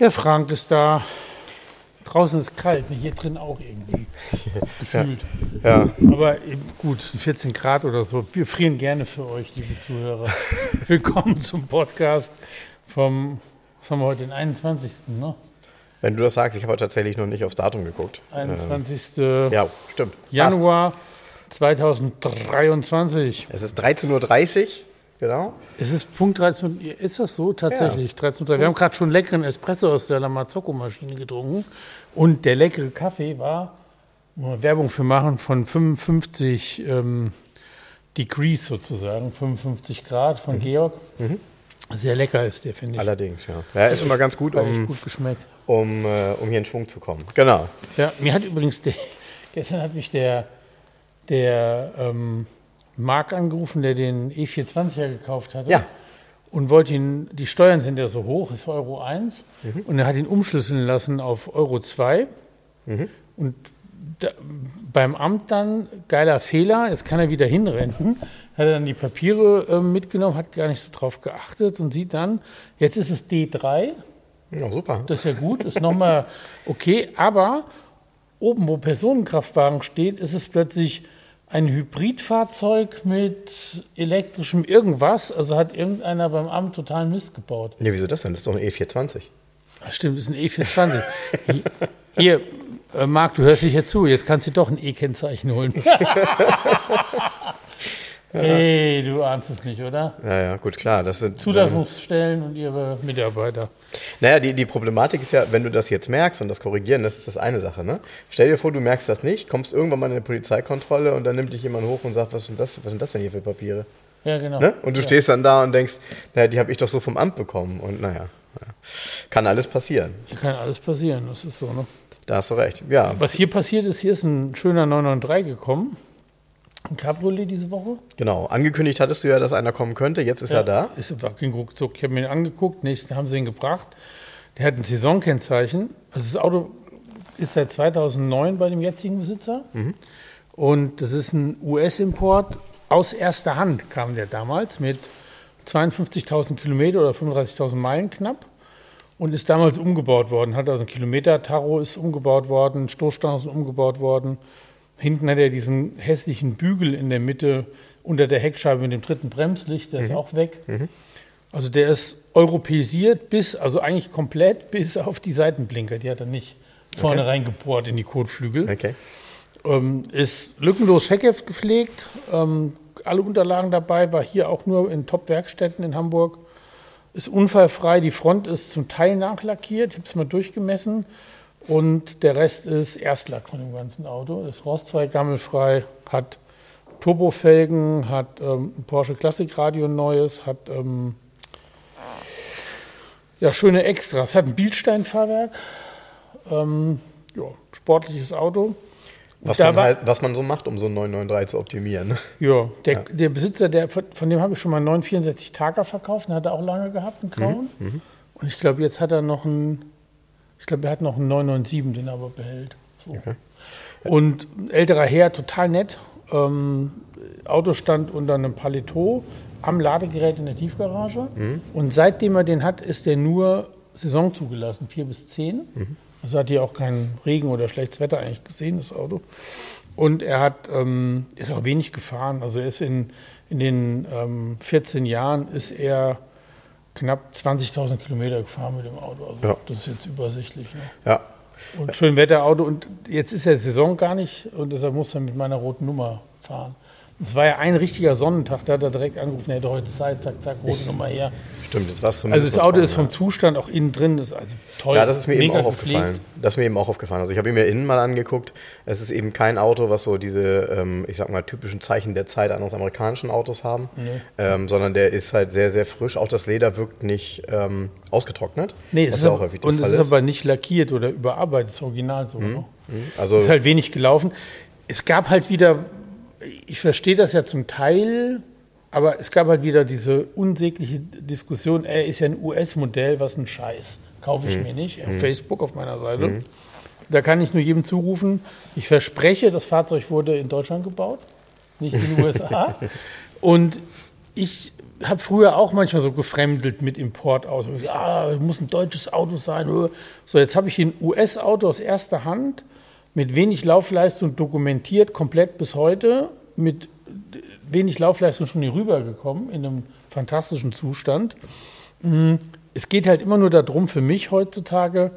Der Frank ist da. Draußen ist kalt, ne? hier drin auch irgendwie gefühlt. Ja, Aber eben gut, 14 Grad oder so. Wir frieren gerne für euch, liebe Zuhörer. Willkommen zum Podcast vom, was haben wir heute, den 21. Ne? wenn du das sagst, ich habe tatsächlich noch nicht aufs Datum geguckt. 21. Äh, ja, stimmt. Januar 2023. Passt. Es ist 13.30 Uhr, genau. Es ist Punkt 13 Uhr. Ist das so? Tatsächlich. 13 Uhr. Wir haben gerade schon leckeren Espresso aus der Lamazocco-Maschine getrunken. Und der leckere Kaffee war, Werbung für machen, von 55 ähm, Degrees sozusagen, 55 Grad von Georg. Sehr lecker ist der, finde ich. Allerdings, ja. Ja, ist immer ganz gut, um, gut geschmeckt. um, äh, um hier in Schwung zu kommen. Genau. Ja, mir hat übrigens, der, gestern hat mich der, der ähm, Marc angerufen, der den E420er gekauft hatte. Ja. Und wollte ihn, die Steuern sind ja so hoch, ist Euro 1. Mhm. Und er hat ihn umschlüsseln lassen auf Euro 2. Mhm. Und da, beim Amt dann, geiler Fehler, jetzt kann er wieder hinrennen. Hat er dann die Papiere äh, mitgenommen, hat gar nicht so drauf geachtet und sieht dann, jetzt ist es D3. Ja, super. Das ist ja gut, ist nochmal okay, aber oben, wo Personenkraftwagen steht, ist es plötzlich ein Hybridfahrzeug mit elektrischem irgendwas. Also hat irgendeiner beim Amt total Mist gebaut. Ja, wieso das denn? Das ist doch ein E420. Ach, stimmt, das ist ein E420. Hier- Hier, äh, Marc, du hörst dich jetzt zu, jetzt kannst du doch ein E-Kennzeichen holen. Hey, du ahnst es nicht, oder? Ja, ja, gut, klar. Das sind, Zulassungsstellen und ihre Mitarbeiter. Naja, die, die Problematik ist ja, wenn du das jetzt merkst und das korrigieren, das ist das eine Sache. Ne? Stell dir vor, du merkst das nicht, kommst irgendwann mal in eine Polizeikontrolle und dann nimmt dich jemand hoch und sagt, was sind das, was sind das denn hier für Papiere? Ja, genau. Ne? Und du ja. stehst dann da und denkst, naja, die habe ich doch so vom Amt bekommen. Und naja, ja. kann alles passieren. Hier kann alles passieren, das ist so, ne? Da hast du recht. Ja, Was hier passiert ist, hier ist ein schöner 993 gekommen. Ein Cabriolet diese Woche. genau. Angekündigt hattest du ja, dass einer kommen könnte. Jetzt ist er da. Ist, war kein ruckzuck. Ich habe mir ihn angeguckt. Nächsten haben sie ihn gebracht. Der hat ein Saisonkennzeichen. Also das Auto ist seit 2009 bei dem jetzigen Besitzer. Und das ist ein US-Import. Aus erster Hand kam der damals mit 52.000 Kilometer oder 35.000 Meilen knapp. Und ist damals umgebaut worden. Hat also ein Kilometer-Taro ist umgebaut worden, Stoßstangen sind umgebaut worden. Hinten hat er diesen hässlichen Bügel in der Mitte unter der Heckscheibe mit dem dritten Bremslicht, der ist auch weg. Also der ist europäisiert bis, also eigentlich komplett bis auf die Seitenblinker. Die hat er nicht vorne reingebohrt in die Kotflügel. Okay. Ähm, ist lückenlos Scheckheft gepflegt. Ähm, alle Unterlagen dabei, war hier auch nur in Top-Werkstätten in Hamburg. Ist unfallfrei, die Front ist zum Teil nachlackiert, ich habe es mal durchgemessen. Und der Rest ist Erstlack von dem ganzen Auto. Ist rostfrei, gammelfrei, hat Turbofelgen, hat ähm, ein Porsche Classic Radio neues, hat ähm, ja, schöne Extras, hat ein Bildsteinfahrwerk, ähm, ja, sportliches Auto. Was man, war- halt, was man so macht, um so einen 993 zu optimieren. ne? Ja, der, der Besitzer, der, von dem habe ich schon mal einen 964 Tager verkauft, den hat er auch lange gehabt, einen grauen. Und ich glaube, jetzt hat er noch einen, ich glaube, er hat noch einen 997, den er aber behält. So. Und ein älterer Herr, total nett. Ähm, Auto stand unter einem Paletot am Ladegerät in der Tiefgarage. Und seitdem er den hat, ist der nur Saison zugelassen, vier bis zehn. Also hat hier auch keinen Regen oder schlechtes Wetter eigentlich gesehen, das Auto. Und er hat, ähm, ist auch wenig gefahren. Also er ist in, in den ähm, 14 Jahren ist er knapp 20.000 Kilometer gefahren mit dem Auto. Also Ja. das ist jetzt übersichtlich. Ne? Ja. Und schön Wetterauto. Und jetzt ist ja Saison gar nicht und deshalb muss er mit meiner roten Nummer fahren. Es war ja ein richtiger Sonnentag, da hat er direkt angerufen, er hätte heute Zeit, zack, zack, rote Nummer her. Stimmt, das war Also das Auto ist vom Zustand auch innen drin, ist also toll. Ja, das ist mir eben auch aufgefallen. gepflegt. Das ist mir eben auch aufgefallen. Also ich habe ihn mir innen mal angeguckt. Es ist eben kein Auto, was so diese, ähm, ich sag mal, typischen Zeichen der Zeit eines amerikanischen Autos haben, ähm, sondern der ist halt sehr, sehr frisch. Auch das Leder wirkt nicht ähm, ausgetrocknet. Nee, es ist ja auch aber, häufig und es ist aber nicht lackiert oder überarbeitet, das Original so. ne? Also ist halt wenig gelaufen. Es gab halt wieder, ich verstehe das ja zum Teil, aber es gab halt wieder diese unsägliche Diskussion, er ist ja ein US-Modell, was ein Scheiß. Kaufe ich mir nicht. Auf Facebook auf meiner Seite. Da kann ich nur jedem zurufen, ich verspreche, das Fahrzeug wurde in Deutschland gebaut, nicht in den USA. Und ich habe früher auch manchmal so gefremdelt mit Importautos. Ja, muss ein deutsches Auto sein. So, jetzt habe ich ein US-Auto aus erster Hand mit wenig Laufleistung dokumentiert, komplett bis heute, mit wenig Laufleistung schon hier rübergekommen, in einem fantastischen Zustand. Mm, Es geht halt immer nur darum, für mich heutzutage,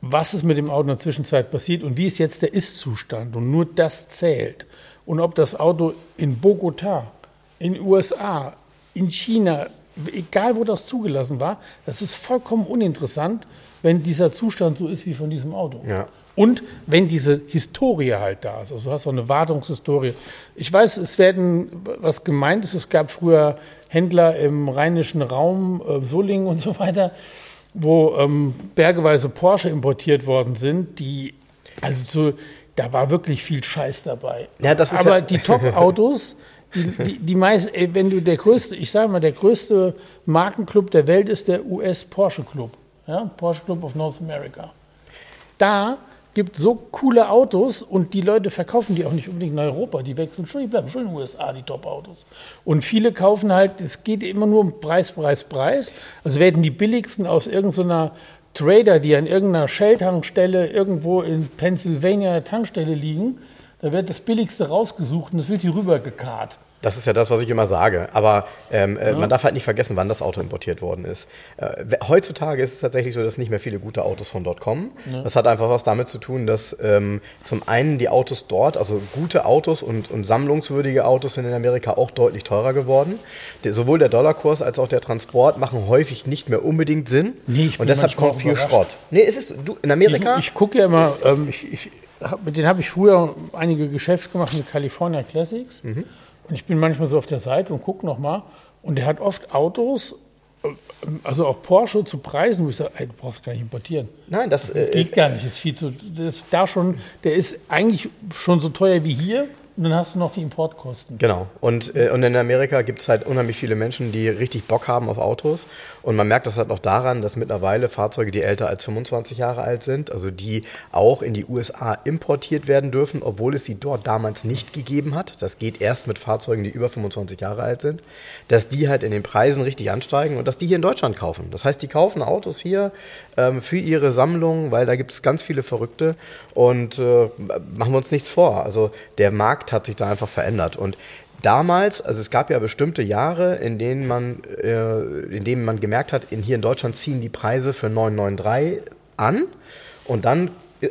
was ist mit dem Auto in der Zwischenzeit passiert und wie ist jetzt der Ist-Zustand. Und nur das zählt. Und ob das Auto in Bogotá, in USA, in China, egal wo das zugelassen war, das ist vollkommen uninteressant, wenn dieser Zustand so ist wie von diesem Auto. Ja. Und wenn diese Historie halt da ist, also du hast auch eine Wartungshistorie. Ich weiß, es werden, was gemeint ist, es gab früher Händler im rheinischen Raum, äh, Solingen und so weiter, wo ähm, bergeweise Porsche importiert worden sind, die, also so, da war wirklich viel Scheiß dabei. Ja, das ist Aber ja- die Top-Autos, die, die, die meist, ey, wenn du der größte, ich sage mal, der größte Markenclub der Welt ist der US Porsche Club, ja, Porsche Club of North America. Da gibt so coole Autos und die Leute verkaufen die auch nicht unbedingt in Europa, die wechseln schon, die bleiben schon in den USA, die Top-Autos. Und viele kaufen halt, es geht immer nur um Preis, Preis, Preis. Also werden die billigsten aus irgendeiner Trader, die an irgendeiner Shell-Tankstelle irgendwo in Pennsylvania Tankstelle liegen, da wird das billigste rausgesucht und das wird hier rübergekarrt. Das ist ja das, was ich immer sage. Aber ähm, äh, man darf halt nicht vergessen, wann das Auto importiert worden ist. Äh, heutzutage ist es tatsächlich so, dass nicht mehr viele gute Autos von dort kommen. Das hat einfach was damit zu tun, dass ähm, zum einen die Autos dort, also gute Autos und, und sammlungswürdige Autos sind in Amerika auch deutlich teurer geworden. Der, sowohl der Dollarkurs als auch der Transport machen häufig nicht mehr unbedingt Sinn. Nee, und deshalb kommt viel überrascht. Schrott. Nee, es ist du, in Amerika. Ich, ich gucke ja immer, ähm, ich, ich, hab, mit denen habe ich früher einige Geschäfte gemacht mit California Classics. Mhm. Und ich bin manchmal so auf der Seite und gucke nochmal. Und der hat oft Autos, äh, also auch Porsche zu Preisen, wo ich sage, ey, du brauchst gar nicht importieren. nein, das äh, Geht gar nicht, ist viel zu. Das ist da schon, der ist eigentlich schon so teuer wie hier. Und dann hast du noch die Importkosten. Genau. Und, äh, und in Amerika gibt es halt unheimlich viele Menschen, die richtig Bock haben auf Autos. Und man merkt das halt auch daran, dass mittlerweile Fahrzeuge, die älter als 25 Jahre alt sind, also die auch in die USA importiert werden dürfen, obwohl es sie dort damals nicht gegeben hat. Das geht erst mit Fahrzeugen, die über 25 Jahre alt sind, dass die halt in den Preisen richtig ansteigen und dass die hier in Deutschland kaufen. Das heißt, die kaufen Autos hier ähm, für ihre Sammlung, weil da gibt es ganz viele Verrückte. Und äh, machen wir uns nichts vor. Also der Markt hat sich da einfach verändert. Und damals, also es gab ja bestimmte Jahre, in denen man, äh, in denen man gemerkt hat, in, hier in Deutschland ziehen die Preise für 993 an. Und dann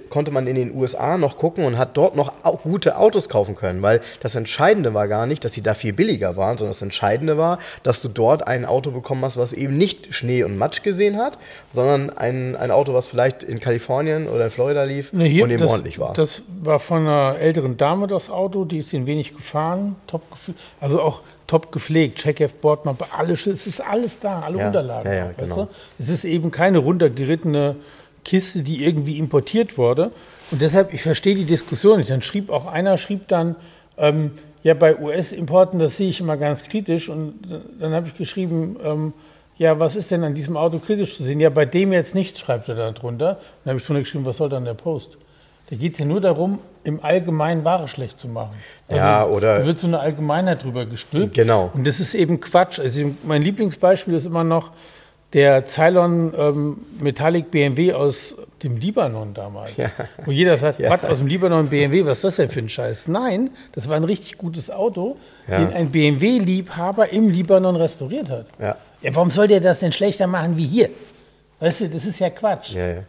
konnte man in den USA noch gucken und hat dort noch gute Autos kaufen können, weil das Entscheidende war gar nicht, dass sie da viel billiger waren, sondern das Entscheidende war, dass du dort ein Auto bekommen hast, was eben nicht Schnee und Matsch gesehen hat, sondern ein, ein Auto, was vielleicht in Kalifornien oder in Florida lief Ne, hier, und eben das, ordentlich war. Das war von einer älteren Dame das Auto, die ist ihn wenig gefahren, top also auch top gepflegt, Check-F, Bordmappe, alles, es ist alles da, alle Ja, Unterlagen. ja, ja, genau. Es ist eben keine runtergerittene Kiste, die irgendwie importiert wurde. Und deshalb, ich verstehe die Diskussion nicht. Dann schrieb auch einer, schrieb dann, ähm, ja, bei US-Importen, das sehe ich immer ganz kritisch. Und dann habe ich geschrieben, ähm, ja, was ist denn an diesem Auto kritisch zu sehen? Ja, bei dem jetzt nicht, schreibt er da drunter. Dann habe ich drunter geschrieben, was soll dann der Post? Da geht es ja nur darum, im Allgemeinen Ware schlecht zu machen. Ja, oder- Da wird so eine Allgemeinheit drüber gestülpt. Genau. Und das ist eben Quatsch. Also mein Lieblingsbeispiel ist immer noch der Cylon ähm, Metallic BMW aus dem Libanon damals. Wo jeder sagt, Ja. was aus dem Libanon BMW, was ist das denn für ein Scheiß? Nein, das war ein richtig gutes Auto, Ja. den ein BMW-Liebhaber im Libanon restauriert hat. Ja. ja. Warum soll der das denn schlechter machen wie hier? Weißt du, das ist ja Quatsch. ja, ja.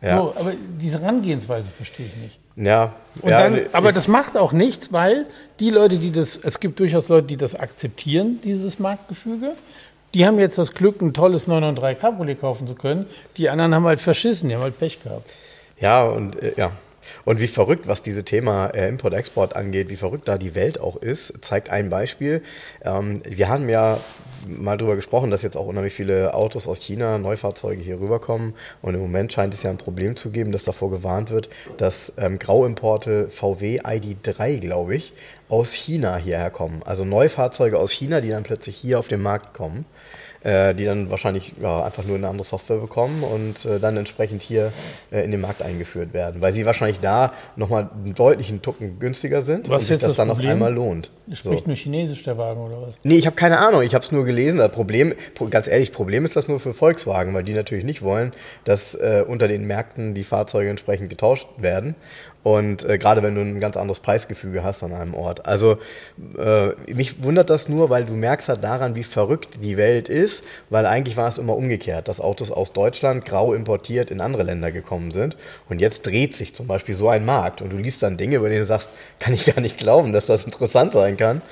Ja. So, aber diese Herangehensweise verstehe ich nicht. Ja, ja dann, aber das macht auch nichts, weil die Leute, die das, es gibt durchaus Leute, die das akzeptieren, dieses Marktgefüge. Die haben jetzt das Glück, ein tolles 993 Cabriolet kaufen zu können. Die anderen haben halt verschissen, die haben halt Pech gehabt. Ja, und äh, ja. Und wie verrückt, was diese Thema äh, Import-Export angeht, wie verrückt da die Welt auch ist, zeigt ein Beispiel. Ähm, wir haben ja mal darüber gesprochen, dass jetzt auch unheimlich viele Autos aus China, Neufahrzeuge hier rüberkommen. Und im Moment scheint es ja ein Problem zu geben, dass davor gewarnt wird, dass ähm, Grauimporte VW ID3, glaube ich, aus China hierher kommen. Also Neufahrzeuge aus China, die dann plötzlich hier auf den Markt kommen äh, die dann wahrscheinlich ja, einfach nur eine andere Software bekommen und äh, dann entsprechend hier äh, in den Markt eingeführt werden, weil sie wahrscheinlich da nochmal einen deutlichen Tucken günstiger sind Was und sich das, das dann auf Problem? einmal lohnt. Spricht nur Chinesisch der Wagen oder was? Nee, ich habe keine Ahnung. Ich habe es nur gelesen. Das Problem, ganz ehrlich, Problem ist das nur für Volkswagen, weil die natürlich nicht wollen, dass äh, unter den Märkten die Fahrzeuge entsprechend getauscht werden. Und äh, gerade wenn du ein ganz anderes Preisgefüge hast an einem Ort. Also äh, mich wundert das nur, weil du merkst halt daran, wie verrückt die Welt ist, weil eigentlich war es immer umgekehrt, dass Autos aus Deutschland grau importiert in andere Länder gekommen sind. Und jetzt dreht sich zum Beispiel so ein Markt und du liest dann Dinge, über die du sagst, kann ich gar nicht glauben, dass das interessant sein kann.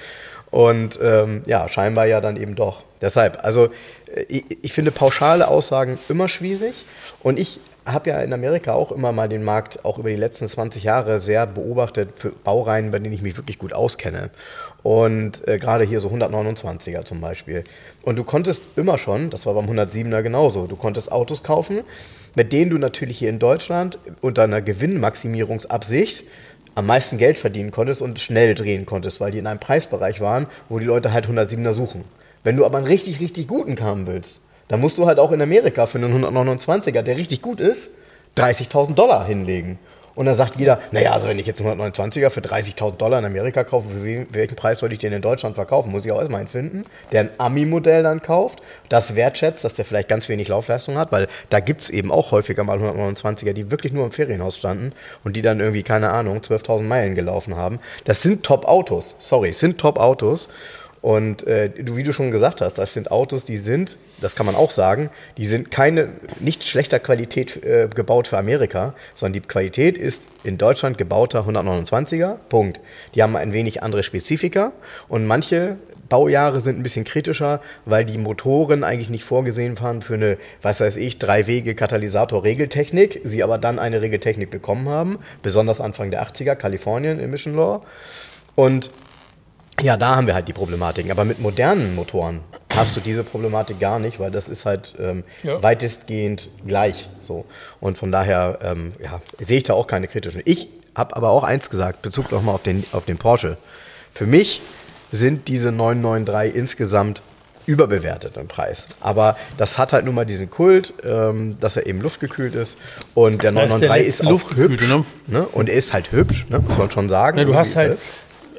Und ähm, ja, scheinbar ja dann eben doch. Deshalb, also äh, ich, ich finde pauschale Aussagen immer schwierig. Und ich habe ja in Amerika auch immer mal den Markt auch über die letzten 20 Jahre sehr beobachtet für Baureihen, bei denen ich mich wirklich gut auskenne. Und äh, gerade hier so 129er zum Beispiel. Und du konntest immer schon, das war beim 107er genauso, du konntest Autos kaufen, mit denen du natürlich hier in Deutschland unter einer Gewinnmaximierungsabsicht am meisten Geld verdienen konntest und schnell drehen konntest, weil die in einem Preisbereich waren, wo die Leute halt 107er suchen. Wenn du aber einen richtig, richtig guten haben willst, dann musst du halt auch in Amerika für einen 129er, der richtig gut ist, 30.000 Dollar hinlegen. Und dann sagt jeder, naja, also wenn ich jetzt einen 129er für 30.000 Dollar in Amerika kaufe, für welchen Preis soll ich den in Deutschland verkaufen? Muss ich auch erstmal einen finden, der ein Ami-Modell dann kauft, das wertschätzt, dass der vielleicht ganz wenig Laufleistung hat, weil da gibt es eben auch häufiger mal 129er, die wirklich nur im Ferienhaus standen und die dann irgendwie, keine Ahnung, 12.000 Meilen gelaufen haben. Das sind Top-Autos, sorry, sind Top-Autos. Und äh, wie du schon gesagt hast, das sind Autos, die sind, das kann man auch sagen, die sind keine, nicht schlechter Qualität äh, gebaut für Amerika, sondern die Qualität ist in Deutschland gebauter 129er, Punkt. Die haben ein wenig andere Spezifika und manche Baujahre sind ein bisschen kritischer, weil die Motoren eigentlich nicht vorgesehen waren für eine, was weiß ich, Drei-Wege-Katalysator-Regeltechnik, sie aber dann eine Regeltechnik bekommen haben, besonders Anfang der 80er, Kalifornien Emission Law. Und ja, da haben wir halt die Problematiken. Aber mit modernen Motoren hast du diese Problematik gar nicht, weil das ist halt ähm, Ja. weitestgehend gleich so. Und von daher ähm, ja, sehe ich da auch keine kritischen. Ich habe aber auch eins gesagt, Bezug nochmal auf den, auf den Porsche. Für mich sind diese 993 insgesamt überbewertet im Preis. Aber das hat halt nun mal diesen Kult, ähm, dass er eben luftgekühlt ist. Und der Da ist der 993 ist, auch hübsch. Ne? Und er ist halt hübsch, ne? muss man schon sagen. Ja, du hast halt, hübsch.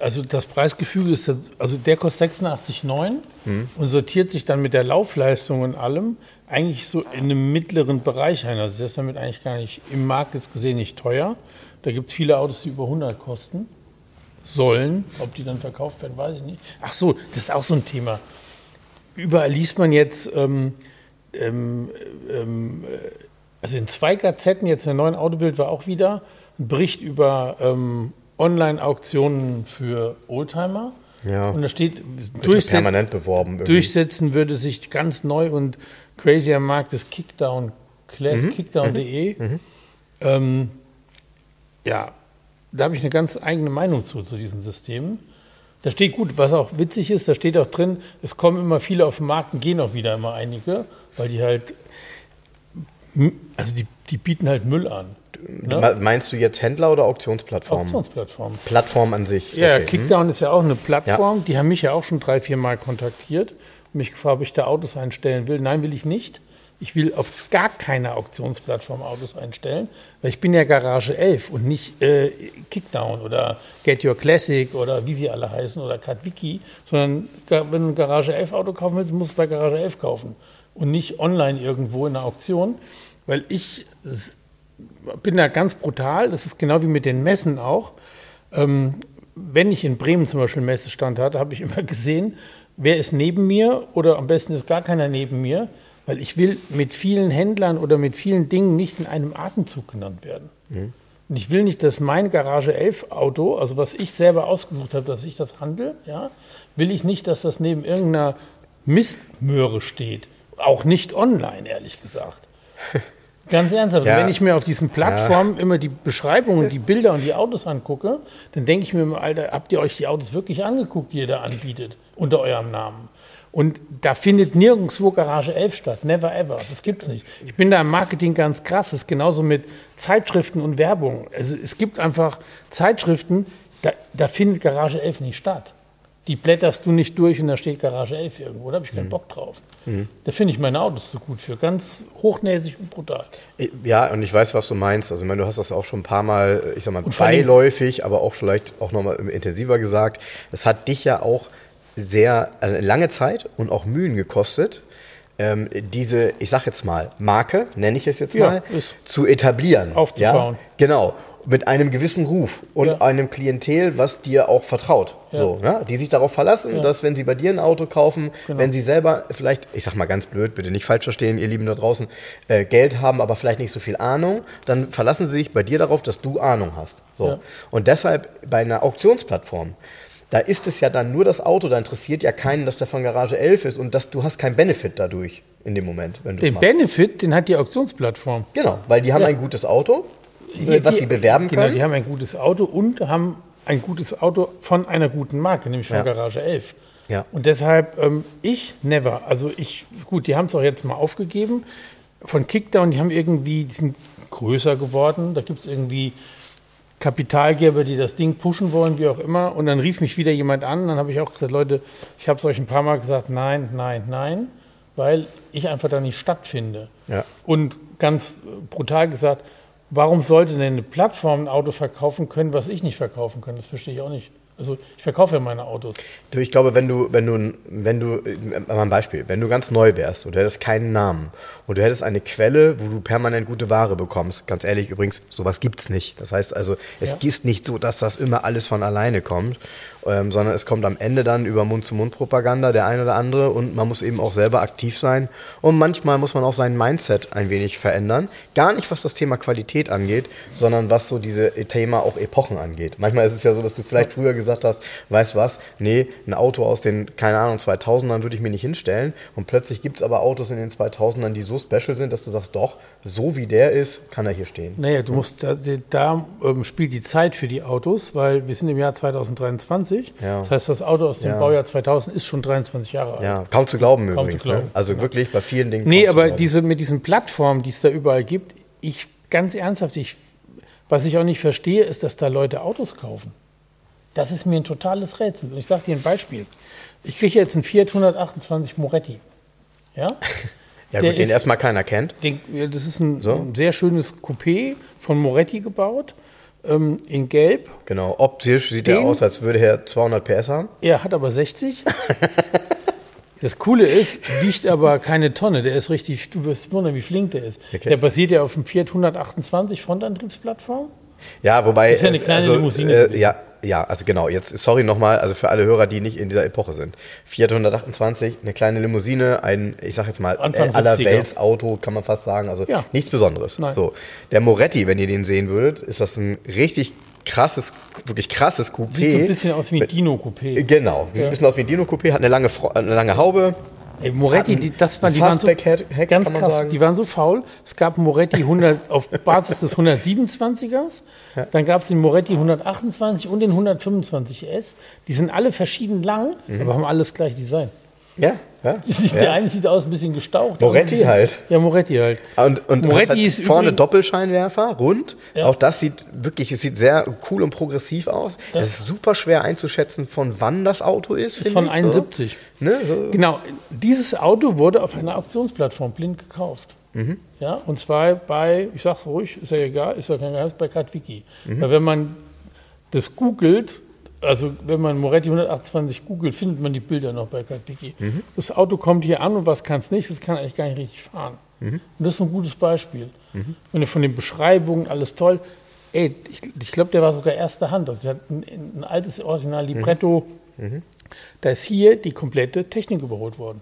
Also das Preisgefüge ist, also der kostet 86,9 Hm. und sortiert sich dann mit der Laufleistung und allem eigentlich so in einem mittleren Bereich ein. Also der ist damit eigentlich gar nicht im Markt jetzt gesehen nicht teuer. Da gibt es viele Autos, die über 100 kosten sollen. Ob die dann verkauft werden, weiß ich nicht. Ach so, das ist auch so ein Thema. Überall liest man jetzt, ähm, ähm, ähm, äh, also in zwei Gazetten, jetzt in der neuen Autobild war auch wieder ein Bericht über ähm, Online-Auktionen für Oldtimer. Ja. Und da steht, durchset permanent beworben. irgendwie. durchsetzen würde sich ganz neu und crazy am Markt das Kickdown, Mhm. kickdown.de. Ähm, ja, da habe ich eine ganz eigene Meinung zu, zu diesen Systemen. Da steht gut, was auch witzig ist, da steht auch drin, es kommen immer viele auf den Markt und gehen auch wieder immer einige, weil die halt, also die, die bieten halt Müll an. Ne? Me- Meinst du jetzt Händler oder Auktionsplattformen? Auktionsplattformen. Plattform an sich. Ja, Okay. Kickdown ist ja auch eine Plattform. Die haben mich ja auch schon drei, vier Mal kontaktiert und mich gefragt, ob ich da Autos einstellen will. Nein, will ich nicht. Ich will auf gar keine Auktionsplattform Autos einstellen, weil ich bin ja Garage 11 und nicht äh, Kickdown oder Get Your Classic oder wie sie alle heißen oder Katwiki, sondern wenn du ein Garage 11 Auto kaufen willst, musst du bei Garage 11 kaufen und nicht online irgendwo in einer Auktion, weil ich bin da ganz brutal. Das ist genau wie mit den Messen auch. Ähm, wenn ich in Bremen zum Beispiel einen Messestand hatte, habe ich immer gesehen, wer ist neben mir oder am besten ist gar keiner neben mir, weil ich will mit vielen Händlern oder mit vielen Dingen nicht in einem Atemzug genannt werden. Und ich will nicht, dass mein Garage 11 Auto, also was ich selber ausgesucht habe, dass ich das handle, ja, will ich nicht, dass das neben irgendeiner Mistmöhre steht. Auch nicht online, ehrlich gesagt. Ganz ernsthaft, Ja. wenn ich mir auf diesen Plattformen immer die Beschreibungen, die Bilder und die Autos angucke, dann denke ich mir immer, Alter, habt ihr euch die Autos wirklich angeguckt, die ihr da anbietet, unter eurem Namen? Und da findet nirgendwo Garage 11 statt. Never ever. Das gibt's nicht. Ich bin da im Marketing ganz krass. Das ist genauso mit Zeitschriften und Werbung. Also es gibt einfach Zeitschriften, da, da findet Garage 11 nicht statt. Die blätterst du nicht durch und da steht Garage 11 irgendwo. Da habe ich keinen Bock drauf. Da finde ich meine Autos so gut für. Ganz hochnäsig und brutal. Ja, und ich weiß, was du meinst. Also, ich meine, du hast das auch schon ein paar Mal, ich sag mal, beiläufig, aber auch vielleicht auch nochmal intensiver gesagt. Es hat dich ja auch sehr also lange Zeit und auch Mühen gekostet, ähm, diese, ich sag jetzt mal, Marke, nenne ich es jetzt Ja, mal, ist- zu etablieren. Aufzubauen. Ja? Genau. Mit einem gewissen Ruf und Ja. einem Klientel, was dir auch vertraut. Ja. So, ne? Die sich darauf verlassen, dass wenn sie bei dir ein Auto kaufen, Genau. wenn sie selber vielleicht, ich sag mal ganz blöd, bitte nicht falsch verstehen, ihr Lieben da draußen, äh, Geld haben, aber vielleicht nicht so viel Ahnung, dann verlassen sie sich bei dir darauf, dass du Ahnung hast. So. Ja. Und deshalb bei einer Auktionsplattform, da ist es ja dann nur das Auto, da interessiert ja keinen, dass der von Garage 11 ist und dass du hast keinen Benefit dadurch in dem Moment, wenn du Den Benefit, den hat die Auktionsplattform. Genau, weil die haben Ja. ein gutes Auto, Hier- was die- sie bewerben Genau, können. die haben ein gutes Auto und haben ein gutes Auto von einer guten Marke, nämlich von Ja. Garage 11. Ja. Und deshalb, ähm, ich never. Also ich, gut, die haben es auch jetzt mal aufgegeben. Von Kickdown, die haben irgendwie, die sind größer geworden. Da gibt es irgendwie Kapitalgeber, die das Ding pushen wollen, wie auch immer. Und dann rief mich wieder jemand an. Dann habe ich auch gesagt, Leute, ich habe es euch ein paar Mal gesagt, nein, nein, nein, weil ich einfach da nicht stattfinde. Ja. Und ganz brutal gesagt, warum sollte denn eine Plattform ein Auto verkaufen können, was ich nicht verkaufen kann? Das verstehe ich auch nicht. Also ich verkaufe ja meine Autos. Du, ich glaube, wenn du, wenn du, wenn du, äh, mal ein Beispiel, wenn du ganz neu wärst und du hättest keinen Namen und du hättest eine Quelle, wo du permanent gute Ware bekommst, ganz ehrlich, übrigens, sowas gibt's nicht. Das heißt also, es Ja. ist nicht so, dass das immer alles von alleine kommt, ähm, sondern es kommt am Ende dann über Mund-zu-Mund-Propaganda, der eine oder andere, und man muss eben auch selber aktiv sein. Und manchmal muss man auch sein Mindset ein wenig verändern. Gar nicht, was das Thema Qualität angeht, sondern was so diese Thema auch Epochen angeht. Manchmal ist es ja so, dass du vielleicht früher gesagt hast, weißt was, nee, ein Auto aus den, keine Ahnung, 2000ern würde ich mir nicht hinstellen. Und plötzlich gibt es aber Autos in den 2000ern, die so special sind, dass du sagst, doch, so wie der ist, kann er hier stehen. Naja, du musst, da, da ähm, spielt die Zeit für die Autos, weil wir sind im Jahr 2023. Ja. Das heißt, das Auto aus dem Ja. Baujahr 2000 ist schon 23 Jahre alt. Ja, kaum zu glauben Kaum übrigens. zu glauben. Ne? Also wirklich bei vielen Dingen. Nee, aber diese, mit diesen Plattformen, die es da überall gibt, ich ganz ernsthaft, ich, was ich auch nicht verstehe, ist, dass da Leute Autos kaufen. Das ist mir ein totales Rätsel. Und ich sage dir ein Beispiel. Ich kriege jetzt einen Fiat 128 Moretti. Ja? Ja, der gut, den ist- erstmal keiner kennt. Den, ja, das ist ein, So. ein sehr schönes Coupé von Moretti gebaut, ähm, in Gelb. Genau, optisch sieht er Den- aus, als würde er 200 PS haben. Er hat aber 60. Das Coole ist, wiegt aber keine Tonne. Der ist richtig, du wirst wundern, wie flink der ist. Okay. Der basiert ja auf dem Fiat 128 Frontantriebsplattform. Ja, wobei. Ist ja eine kleine also, Limousine Äh, ja, ja, also genau. Jetzt, sorry nochmal, also für alle Hörer, die nicht in dieser Epoche sind. Fiat 128, eine kleine Limousine, ein, ich sag jetzt mal, Anfang aller 70er. Weltsauto, kann man fast sagen. Also Ja. nichts Besonderes. Nein. So. Der Moretti, wenn ihr den sehen würdet, ist das ein richtig krasses, wirklich krasses Coupé. Sieht so ein bisschen aus wie ein Dino-Coupé. Genau, sieht Ja. ein bisschen aus wie ein Dino-Coupé, hat eine lange, eine lange Haube. Ey, Moretti, die, das war, die waren so, Fastback-Heck, ganz krass, die waren so faul. Es gab Moretti 100 auf Basis des 127ers, dann gab es den Moretti 128 und den 125S. Die sind alle verschieden lang, Mhm. aber haben alles gleich Design. Ja, ja. Der ja. eine sieht aus ein bisschen gestaucht. Moretti halt. Ja, Moretti halt. Und, und Moretti halt ist vorne Doppelscheinwerfer, rund. Ja. Auch das sieht wirklich, es sieht sehr cool und progressiv aus. Es ist super schwer einzuschätzen, von wann das Auto ist. Ist von ich, 71. So. Ne, so. Genau, dieses Auto wurde auf einer Auktionsplattform blind gekauft. Mhm. Ja, und zwar bei, ich sag's ruhig, ist ja egal, ist ja kein Geheimnis, bei Katwiki. Mhm. Weil wenn man das googelt, also wenn man Moretti 128 googelt, findet man die Bilder noch bei Katwiki. Mhm. Das Auto kommt hier an und was kann es nicht? Das kann eigentlich gar nicht richtig fahren. Mhm. Und das ist ein gutes Beispiel. Wenn du von den Beschreibungen, alles toll, ey, ich, ich glaube, der war sogar erster Hand. Also der hat ein, ein altes Original Libretto. Da ist hier die komplette Technik überholt worden.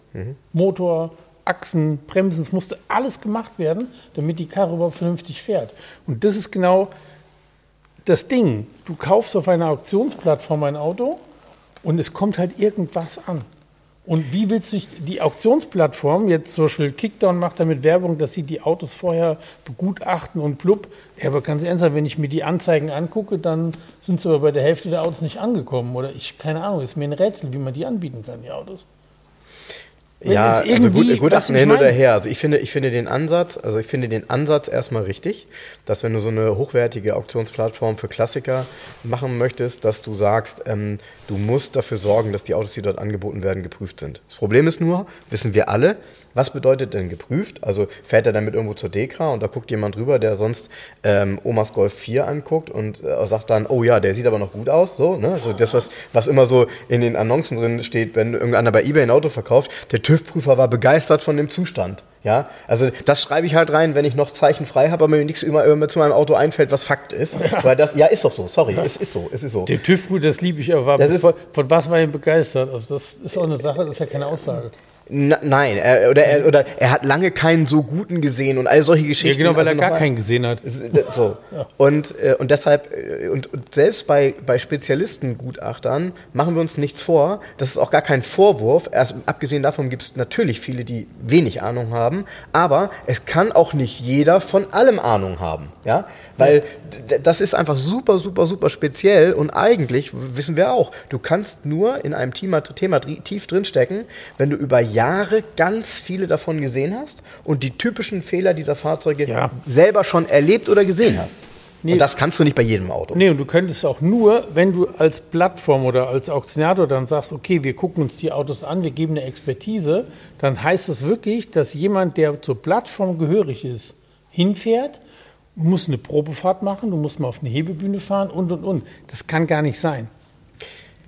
Motor, Achsen, Bremsen, es musste alles gemacht werden, damit die Karre überhaupt vernünftig fährt. Und das ist genau das Ding, du kaufst auf einer Auktionsplattform ein Auto und es kommt halt irgendwas an. Und wie willst du die Auktionsplattform, jetzt zum Beispiel Kickdown macht damit Werbung, dass sie die Autos vorher begutachten und blub. Ja, aber ganz ernsthaft, wenn ich mir die Anzeigen angucke, dann sind sie aber bei der Hälfte der Autos nicht angekommen. Oder ich, keine Ahnung, ist mir ein Rätsel, wie man die anbieten kann, die Autos. Ja, also gut, Gutachten hin oder her. Also ich finde, ich finde den Ansatz, also ich finde den Ansatz erstmal richtig, dass wenn du so eine hochwertige Auktionsplattform für Klassiker machen möchtest, dass du sagst, ähm, du musst dafür sorgen, dass die Autos, die dort angeboten werden, geprüft sind. Das Problem ist nur, wissen wir alle, was bedeutet denn geprüft? Also fährt er damit irgendwo zur Dekra und da guckt jemand drüber, der sonst ähm, Omas Golf 4 anguckt und äh, sagt dann, oh ja, der sieht aber noch gut aus. So, ne? so das, was, was immer so in den Annoncen drin steht, wenn irgendeiner bei eBay ein Auto verkauft, der TÜV-Prüfer war begeistert von dem Zustand. Ja, also das schreibe ich halt rein, wenn ich noch Zeichen frei habe, aber mir nichts immer, immer zu meinem Auto einfällt, was Fakt ist. Ja. Weil das, ja, ist doch so, sorry, es ist so, es ist so. Der TÜV, das liebe ich, aber von, von, was war er begeistert? Also das ist auch eine Sache, das ist ja keine Aussage. Nein, er, oder, er, oder er hat lange keinen so guten gesehen und all solche Geschichten. Ja, genau, weil also er gar keinen gesehen hat. So. Ja. Und, äh, und deshalb, äh, und, und, selbst bei, bei Spezialistengutachtern machen wir uns nichts vor. Das ist auch gar kein Vorwurf. Erst abgesehen davon gibt es natürlich viele, die wenig Ahnung haben. Aber es kann auch nicht jeder von allem Ahnung haben. Ja? Weil das ist einfach super, super, super speziell. Und eigentlich wissen wir auch, du kannst nur in einem Thema, Thema tief drinstecken, wenn du über Jahre ganz viele davon gesehen hast und die typischen Fehler dieser Fahrzeuge ja. selber schon erlebt oder gesehen hast. Nee. Und das kannst du nicht bei jedem Auto. Nee, und du könntest auch nur, wenn du als Plattform oder als Auktionator dann sagst, okay, wir gucken uns die Autos an, wir geben eine Expertise, dann heißt das wirklich, dass jemand, der zur Plattform gehörig ist, hinfährt, muss eine Probefahrt machen, du musst mal auf eine Hebebühne fahren und, und, und. Das kann gar nicht sein.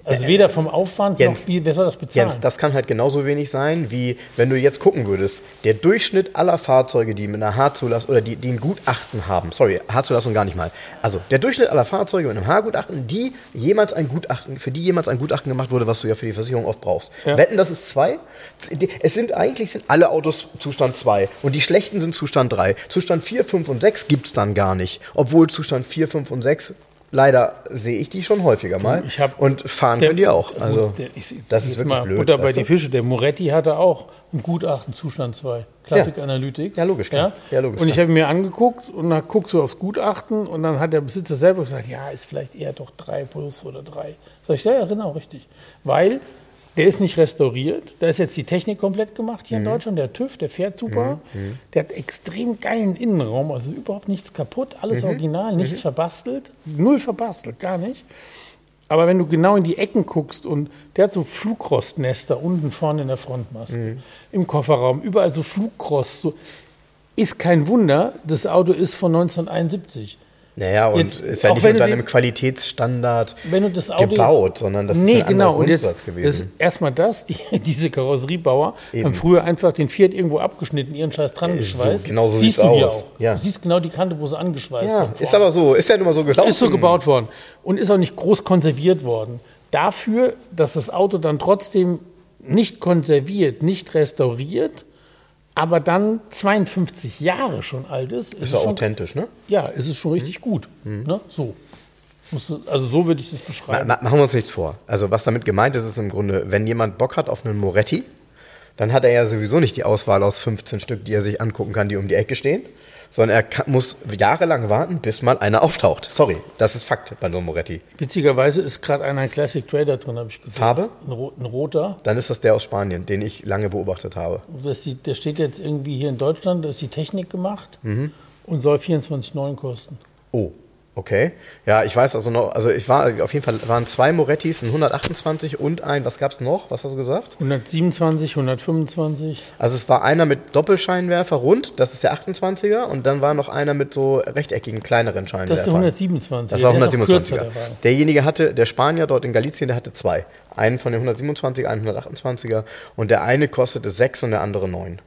Also weder vom Aufwand Jens, noch wie, wer soll das bezahlen? Jens, das kann halt genauso wenig sein, wie wenn du jetzt gucken würdest, der Durchschnitt aller Fahrzeuge, die mit einer H-Zulassung oder die, die ein Gutachten haben, sorry, H-Zulassung gar nicht mal, also der Durchschnitt aller Fahrzeuge mit einem H-Gutachten, die jemals ein Gutachten, für die jemals ein Gutachten gemacht wurde, was du ja für die Versicherung oft brauchst. Ja. Wetten, das ist zwei? Es sind eigentlich sind alle Autos Zustand 2 und die schlechten sind Zustand 3. Zustand 4, 5 und 6 gibt es dann gar nicht, obwohl Zustand 4, 5 und 6 leider sehe ich die schon häufiger mal. und fahren der, können die auch. Also der, ich, das ist wirklich blöd. Butter bei die Fische. Der Moretti hatte auch ein Gutachten Zustand 2. Classic ja. Analytics. Ja, logisch. Ja? ja logisch. Und ich habe mir angeguckt und dann guckst du aufs Gutachten und dann hat der Besitzer selber gesagt, ja, ist vielleicht eher doch 3 plus oder 3. Sag ich, ja, ja, genau, richtig. Weil der ist nicht restauriert. Da ist jetzt die Technik komplett gemacht hier mhm. in Deutschland. Der TÜV, der fährt super. Mhm. mhm. Der hat extrem geilen Innenraum, also überhaupt nichts kaputt, alles mhm. original, nichts mhm. verbastelt. Null verbastelt, gar nicht. Aber wenn du genau in die Ecken guckst und der hat so Flugrostnester unten vorne in der Frontmaske, mhm. im Kofferraum, überall so Flugrost. So. Ist kein Wunder, das Auto ist von 1971. Naja, und Jetzt, ist ja nicht unter einem Qualitätsstandard Auto, gebaut, sondern das nee, ist ein genau. und jetzt gewesen. Ist erstmal das, die, diese Karosseriebauer Eben. haben früher einfach den Fiat irgendwo abgeschnitten, ihren Scheiß dran äh, geschweißt. So, genau so sieht es aus. Ja. Du siehst genau die Kante, wo sie angeschweißt ja, Ist aber so, ist ja nun mal so gelaufen. Ist so gebaut worden und ist auch nicht groß konserviert worden. Dafür, dass das Auto dann trotzdem nicht konserviert, nicht restauriert, aber dann 52 Jahre schon alt ist. Ist, ist ja authentisch, ne? Ja, ist es schon richtig mhm. gut. Mhm. Ne? So. Also so würde ich das beschreiben. Ma machen wir uns nichts vor. Also was damit gemeint ist, ist im Grunde, wenn jemand Bock hat auf einen Moretti, dann hat er ja sowieso nicht die Auswahl aus 15 Stück, die er sich angucken kann, die um die Ecke stehen, sondern er muss jahrelang warten, bis mal einer auftaucht. Sorry, das ist Fakt bei so Moretti. Witzigerweise ist gerade einer Classic Trader drin, habe ich gesehen. Farbe? Ein, ein, roter. Dann ist das der aus Spanien, den ich lange beobachtet habe. Die, der steht jetzt irgendwie hier in Deutschland, da ist die Technik gemacht mhm. und soll 24,9 kosten. Oh, Okay. Ja, ich weiß also noch, also ich war auf jeden Fall waren zwei Morettis, ein 128 und ein, was gab es noch? Was hast du gesagt? 127, 125. Also es war einer mit Doppelscheinwerfer rund, das ist der 28er, und dann war noch einer mit so rechteckigen kleineren Scheinwerfern. Das ist der 127. Das war 127er. Der Derjenige hatte, der Spanier dort in Galicien, der hatte zwei. Einen von den 127, einen 128er und der eine kostete sechs und der andere neun.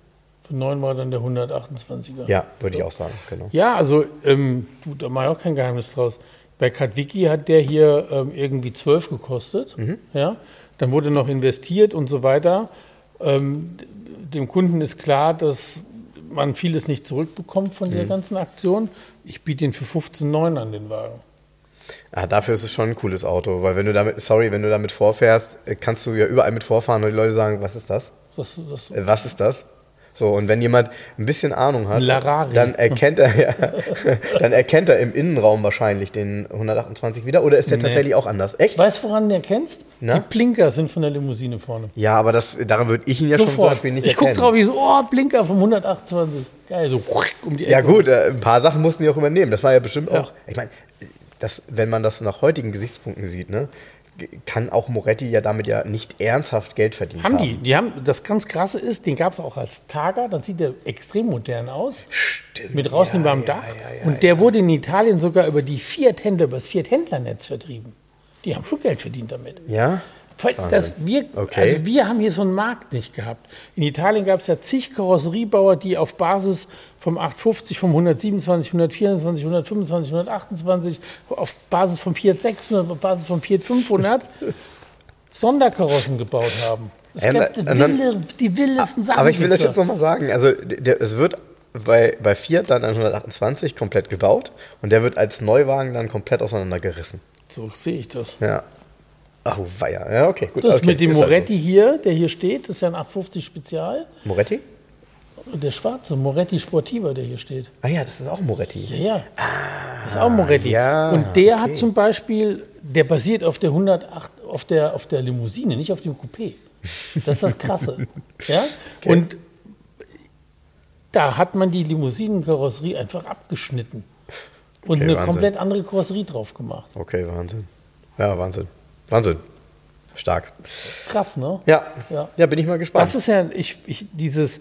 9 war dann der 128er. Ja, würde ich auch sagen, genau. Ja, also ähm, da mache ich auch kein Geheimnis draus. Bei Katwiki hat der hier ähm, irgendwie 12 gekostet. Mhm. Ja? Dann wurde noch investiert und so weiter. Ähm, dem Kunden ist klar, dass man vieles nicht zurückbekommt von mhm. der ganzen Aktion. Ich biete ihn für 15,9 an den Wagen. Ja, dafür ist es schon ein cooles Auto, weil wenn du damit, sorry, wenn du damit vorfährst, äh, kannst du ja überall mit vorfahren und die Leute sagen, was ist das? Das, das, Äh, Was ist das? So, und wenn jemand ein bisschen Ahnung hat, Larari. dann erkennt er ja, dann erkennt er im Innenraum wahrscheinlich den 128 wieder oder ist der Nee. tatsächlich auch anders? Echt? weißt du, woran du erkennst? Na? Die Blinker sind von der Limousine vorne. Ja, aber das, daran würde ich ihn ja schon zum Beispiel nicht ich gucke erkennen. drauf, ich so, oh, Blinker vom 128. Geil, so um die Ecke. Ja gut, äh, ein paar Sachen mussten die auch übernehmen. Das war ja bestimmt Ja. auch. Ich meine, das, wenn man das nach heutigen Gesichtspunkten sieht, ne, kann auch Moretti ja damit ja nicht ernsthaft Geld verdient haben. Haben die, die haben, das ganz krasse ist, den gab es auch als Targa, dann sieht der extrem modern aus. Stimmt. Mit rausnehmbarem ja, Dach. Ja, ja, und der wurde in Italien sogar über die Fiat-Händler, über das Fiat-Händlernetz vertrieben. Die haben schon Geld verdient damit. ja. Das, wir, Okay. Also wir haben hier so einen Markt nicht gehabt. In Italien gab es ja zig Karosseriebauer, die auf Basis vom 850, vom 127, 124, 125, 128, auf Basis vom Fiat 600, auf Basis vom Fiat 500 Sonderkarossen gebaut haben. Es Ähm, gab die, wilde, die wildesten Sachen. Aber ich will das jetzt nochmal sagen. Also der, es wird bei, bei Fiat dann ein 128 komplett gebaut und der wird als Neuwagen dann komplett auseinandergerissen. So sehe ich das. Ja. Oh, weia. Ja, okay, gut. Das okay, mit dem halt Moretti hier, der hier steht, das ist ja ein 850 Spezial. Moretti? Der schwarze Moretti Sportiva, der hier steht. Ah ja, das ist auch Moretti. Ja, ja. das ist auch Moretti. ja, und der okay. hat zum Beispiel, der basiert auf der 108, auf der, auf der Limousine, nicht auf dem Coupé. Das ist das Krasse. ja? Und da hat man die Limousinenkarosserie einfach abgeschnitten und Okay, eine Wahnsinn. komplett andere Karosserie drauf gemacht. Okay, Wahnsinn. Ja, Wahnsinn. Wahnsinn. Stark. Krass, ne? Ja. Ja. Ja, bin ich mal gespannt. Das ist ja, ich, ich dieses,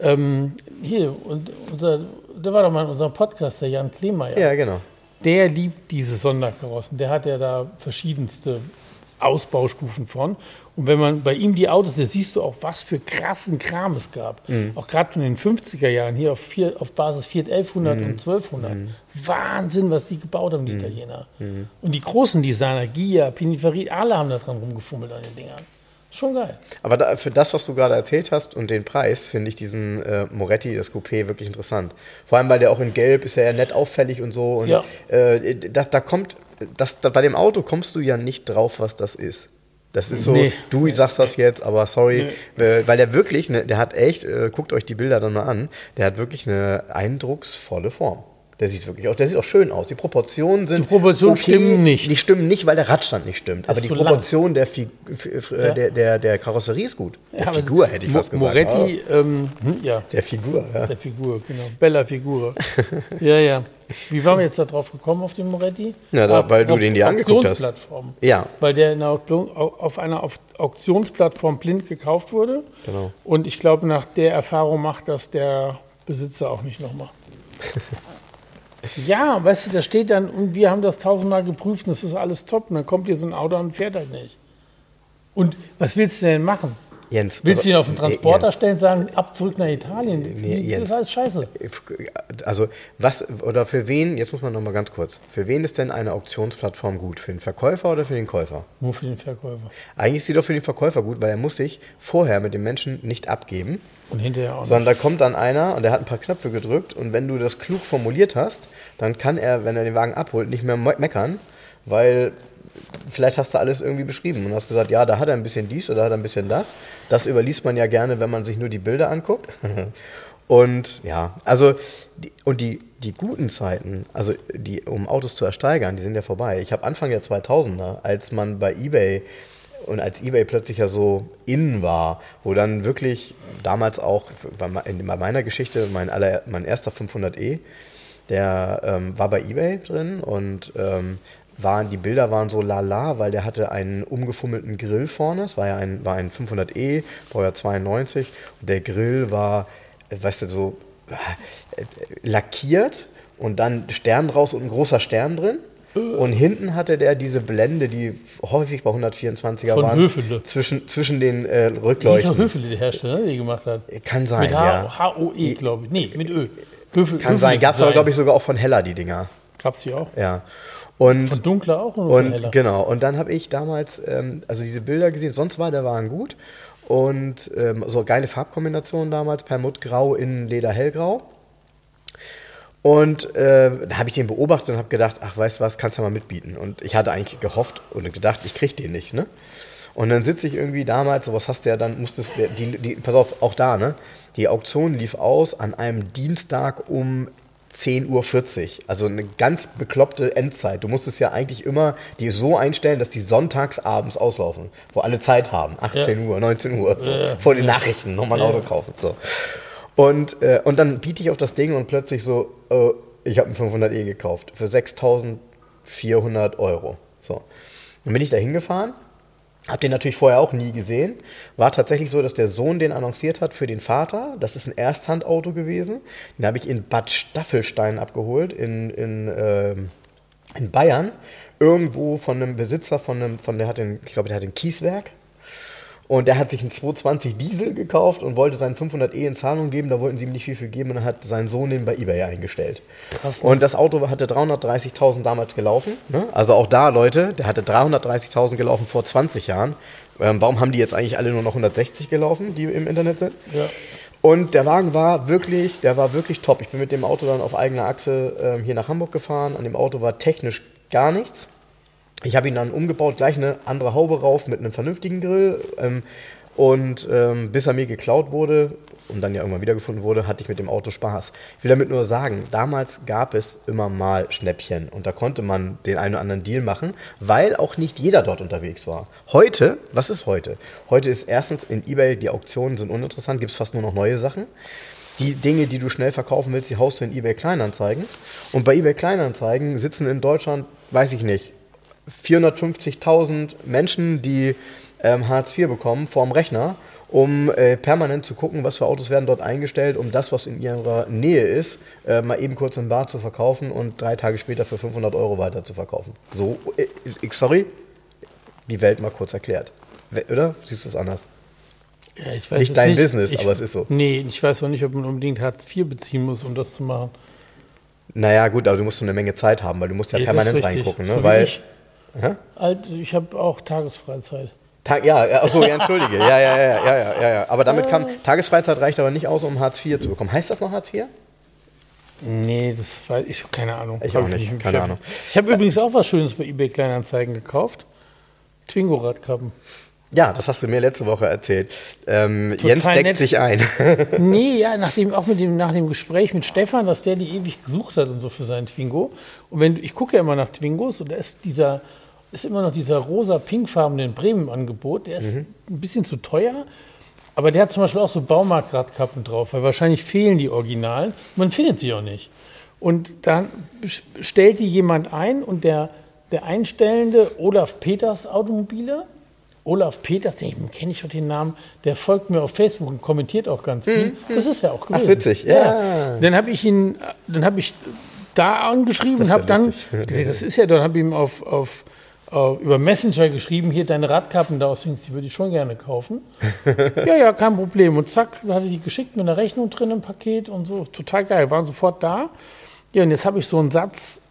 ähm, hier, und unser, der war doch mal in unserem Podcast, der Jan Klemer, ja, genau. der liebt diese Sonderkarossen. Der hat ja da verschiedenste Ausbaustufen von. Und wenn man bei ihm die Autos, da siehst du auch, was für krassen Kram es gab. Auch gerade in den 50er Jahren hier auf, vier, auf Basis Fiat 1100 und 1200. Wahnsinn, was die gebaut haben, die Italiener. Und die großen Designer, Gia, Pininfarina, alle haben da dran rumgefummelt an den Dingern. Schon geil. Aber da, für das, was du gerade erzählt hast und den Preis, finde ich diesen äh, Moretti, das Coupé, wirklich interessant. Vor allem, weil der auch in Gelb ist ja ja nett auffällig und so. Und Ja. äh, das, da kommt, das, da, bei dem Auto kommst du ja nicht drauf, was das ist. Das ist so, Nee. du sagst das jetzt, aber sorry, äh, weil der wirklich, ne, der hat echt, äh, guckt euch die Bilder dann mal an, der hat wirklich eine eindrucksvolle Form. Der sieht wirklich auch, der sieht auch schön aus. Die Proportionen sind. Die Proportionen stimmen nicht. Die stimmen nicht, weil der Radstand nicht stimmt. Aber die. Proportion der, äh, Ja. der, der, der Karosserie ist gut. Der Ja, Figur hätte ich Mo- fast gesagt. Moretti, ähm, hm, ja, der Figur, ja. der Figur, genau. Bella Figur. ja, ja. Wie waren wir jetzt da drauf gekommen auf den Moretti? Ja, da- weil du den dir angeguckt hast. Auktionsplattform. Ja. Weil der der auf einer Auktionsplattform blind gekauft wurde. Genau. Und ich glaube, nach der Erfahrung macht das der Besitzer auch nicht nochmal. ja, weißt du, da steht dann, und wir haben das tausendmal geprüft und das ist alles top. Und dann kommt hier so ein Auto und fährt halt nicht. Und was willst du denn machen? Jens. Willst du ihn auf den Transporter Jens. stellen und sagen, ab zurück nach Italien? Nee, das Jens. ist alles scheiße. Also, was, oder für wen, jetzt muss man noch mal ganz kurz, für wen ist denn eine Auktionsplattform gut? Für den Verkäufer oder für den Käufer? Nur für den Verkäufer. Eigentlich ist sie doch für den Verkäufer gut, weil er muss sich vorher mit dem Menschen nicht abgeben, Und hinterher auch sondern da kommt dann einer und der hat ein paar Knöpfe gedrückt und wenn du das klug formuliert hast, dann kann er, wenn er den Wagen abholt, nicht mehr me- meckern, weil vielleicht hast du alles irgendwie beschrieben und hast gesagt, ja, da hat er ein bisschen dies oder hat er ein bisschen das. Das überliest man ja gerne, wenn man sich nur die Bilder anguckt. Und ja, also die, und die, die guten Zeiten, also die, um Autos zu ersteigern, die sind ja vorbei. Ich habe Anfang der 2000er, als man bei eBay und als eBay plötzlich ja so in war, wo dann wirklich damals auch bei bei meiner Geschichte mein, aller, mein erster 500e, der ähm, war bei eBay drin und ähm, waren, die Bilder waren so lala, weil der hatte einen umgefummelten Grill vorne. Es war ja ein, war ein 500e, Baujahr 92. Und der Grill war, weißt du, so äh, lackiert und dann Stern draus und ein großer Stern drin. Und hinten hatte der diese Blende, die häufig bei 124er Von waren, Höfele. zwischen, zwischen den äh, Dieser Rückleuchten. Höfele, der Hersteller, der die gemacht hat. Kann sein, Mit ja. H-O-E, glaube ich. Nee, mit Ö. Höfel, Kann sein. Gab es aber, glaube ich, sogar auch von Heller, die Dinger. Gab es die auch. Ja. Und Von dunkler auch oder Und heller? genau, und dann habe ich damals ähm, also diese Bilder gesehen, sonst war der Wagen gut. Und ähm, so geile Farbkombinationen damals, Perlmuttgrau in Leder hellgrau. Und äh, da habe ich den beobachtet und habe gedacht, ach, weißt du was, kannst du mal mitbieten. Und ich hatte eigentlich gehofft und gedacht, ich kriege den nicht, ne? Und dann sitze ich irgendwie damals, sowas hast du ja dann, musstest, die, die, pass auf, auch da, ne? Die Auktion lief aus an einem Dienstag um 10.40 Uhr. Also eine ganz bekloppte Endzeit. Du musstest ja eigentlich immer die so einstellen, dass die sonntags abends auslaufen, wo alle Zeit haben. 18 ja. Uhr, 19 Uhr, so, ja. vor den Nachrichten nochmal ein Auto kaufen. So. Und, äh, und dann biete ich auf das Ding und plötzlich so, äh, ich habe ein 500e gekauft für 6.400 Euro. So. Dann bin ich da hingefahren hab den natürlich vorher auch nie gesehen. War tatsächlich so, dass der Sohn den annonciert hat für den Vater. Das ist ein Ersthandauto gewesen. Den habe ich in Bad Staffelstein abgeholt, in, in, äh, in Bayern. Irgendwo von einem Besitzer, von einem, von der hat den, ich glaube, der hat ein Kieswerk. Und der hat sich einen 220 Diesel gekauft und wollte seinen 500e in Zahlung geben. Da wollten sie ihm nicht viel für geben und dann hat sein Sohn den bei eBay eingestellt. Krass. Ne? Und das Auto hatte 330.000 damals gelaufen. Ne? Also auch da, Leute, der hatte 330.000 gelaufen vor 20 Jahren. Ähm, warum haben die jetzt eigentlich alle nur noch 160 gelaufen, die im Internet sind? Ja. Und der Wagen war wirklich, der war wirklich top. Ich bin mit dem Auto dann auf eigener Achse ähm, hier nach Hamburg gefahren. An dem Auto war technisch gar nichts. Ich habe ihn dann umgebaut, gleich eine andere Haube rauf mit einem vernünftigen Grill. Ähm, und ähm, bis er mir geklaut wurde und dann ja irgendwann wiedergefunden wurde, hatte ich mit dem Auto Spaß. Ich will damit nur sagen, damals gab es immer mal Schnäppchen und da konnte man den einen oder anderen Deal machen, weil auch nicht jeder dort unterwegs war. Heute, was ist heute? Heute ist erstens in eBay, die Auktionen sind uninteressant, gibt es fast nur noch neue Sachen. Die Dinge, die du schnell verkaufen willst, die haust du in eBay Kleinanzeigen. Und bei eBay Kleinanzeigen sitzen in Deutschland, weiß ich nicht, 450.000 Menschen, die ähm, Hartz IV bekommen, vorm Rechner, um äh, permanent zu gucken, was für Autos werden dort eingestellt, um das, was in ihrer Nähe ist, äh, mal eben kurz im Bar zu verkaufen und drei Tage später für 500 Euro weiter zu verkaufen. So, äh, sorry, die Welt mal kurz erklärt. Oder? Siehst du es anders? Ja, ich weiß nicht dein nicht. Business, ich, aber es ist so. Nee, ich weiß auch nicht, ob man unbedingt Hartz IV beziehen muss, um das zu machen. Naja, gut, aber du musst so eine Menge Zeit haben, weil du musst ja, ja permanent reingucken. Ne? So weil, ich halt, ich habe auch Tagesfreizeit. Tag, ja, achso, ja, entschuldige. Ja, ja, ja, ja, ja, ja, Aber damit kam, Tagesfreizeit reicht aber nicht aus, um Hartz IV zu bekommen. Heißt das noch Hartz IV? Nee, das weiß ich, keine Ahnung. Ich auch nicht, keine ich Ahnung. Ich habe übrigens auch was Schönes bei eBay Kleinanzeigen gekauft. Twingo-Radkappen. Ja, das hast du mir letzte Woche erzählt. Ähm, Jens deckt nett. sich ein. nee, ja, nachdem, auch mit dem, nach dem Gespräch mit Stefan, dass der die ewig gesucht hat und so für seinen Twingo. Und wenn ich gucke ja immer nach Twingos und da ist dieser, ist immer noch dieser rosa-pinkfarbene Bremen-Angebot. Der ist mhm. ein bisschen zu teuer, aber der hat zum Beispiel auch so Baumarktradkappen drauf, weil wahrscheinlich fehlen die Originalen. Man findet sie auch nicht. Und dann stellt die jemand ein und der, der Einstellende Olaf Peters Automobile Olaf Peters, den kenne ich schon den Namen, der folgt mir auf Facebook und kommentiert auch ganz viel. Mhm. Das ist ja auch gewesen. Ach, witzig, ja. ja. Dann habe ich ihn, dann habe ich da angeschrieben und habe dann, das ist ja, dann habe ich ihm auf, auf, auf, über Messenger geschrieben, hier deine Radkappen da aus Dings, die würde ich schon gerne kaufen. ja, ja, kein Problem. Und zack, hatte die geschickt mit einer Rechnung drin im Paket und so. Total geil, waren sofort da. Ja, und jetzt habe ich so einen Satz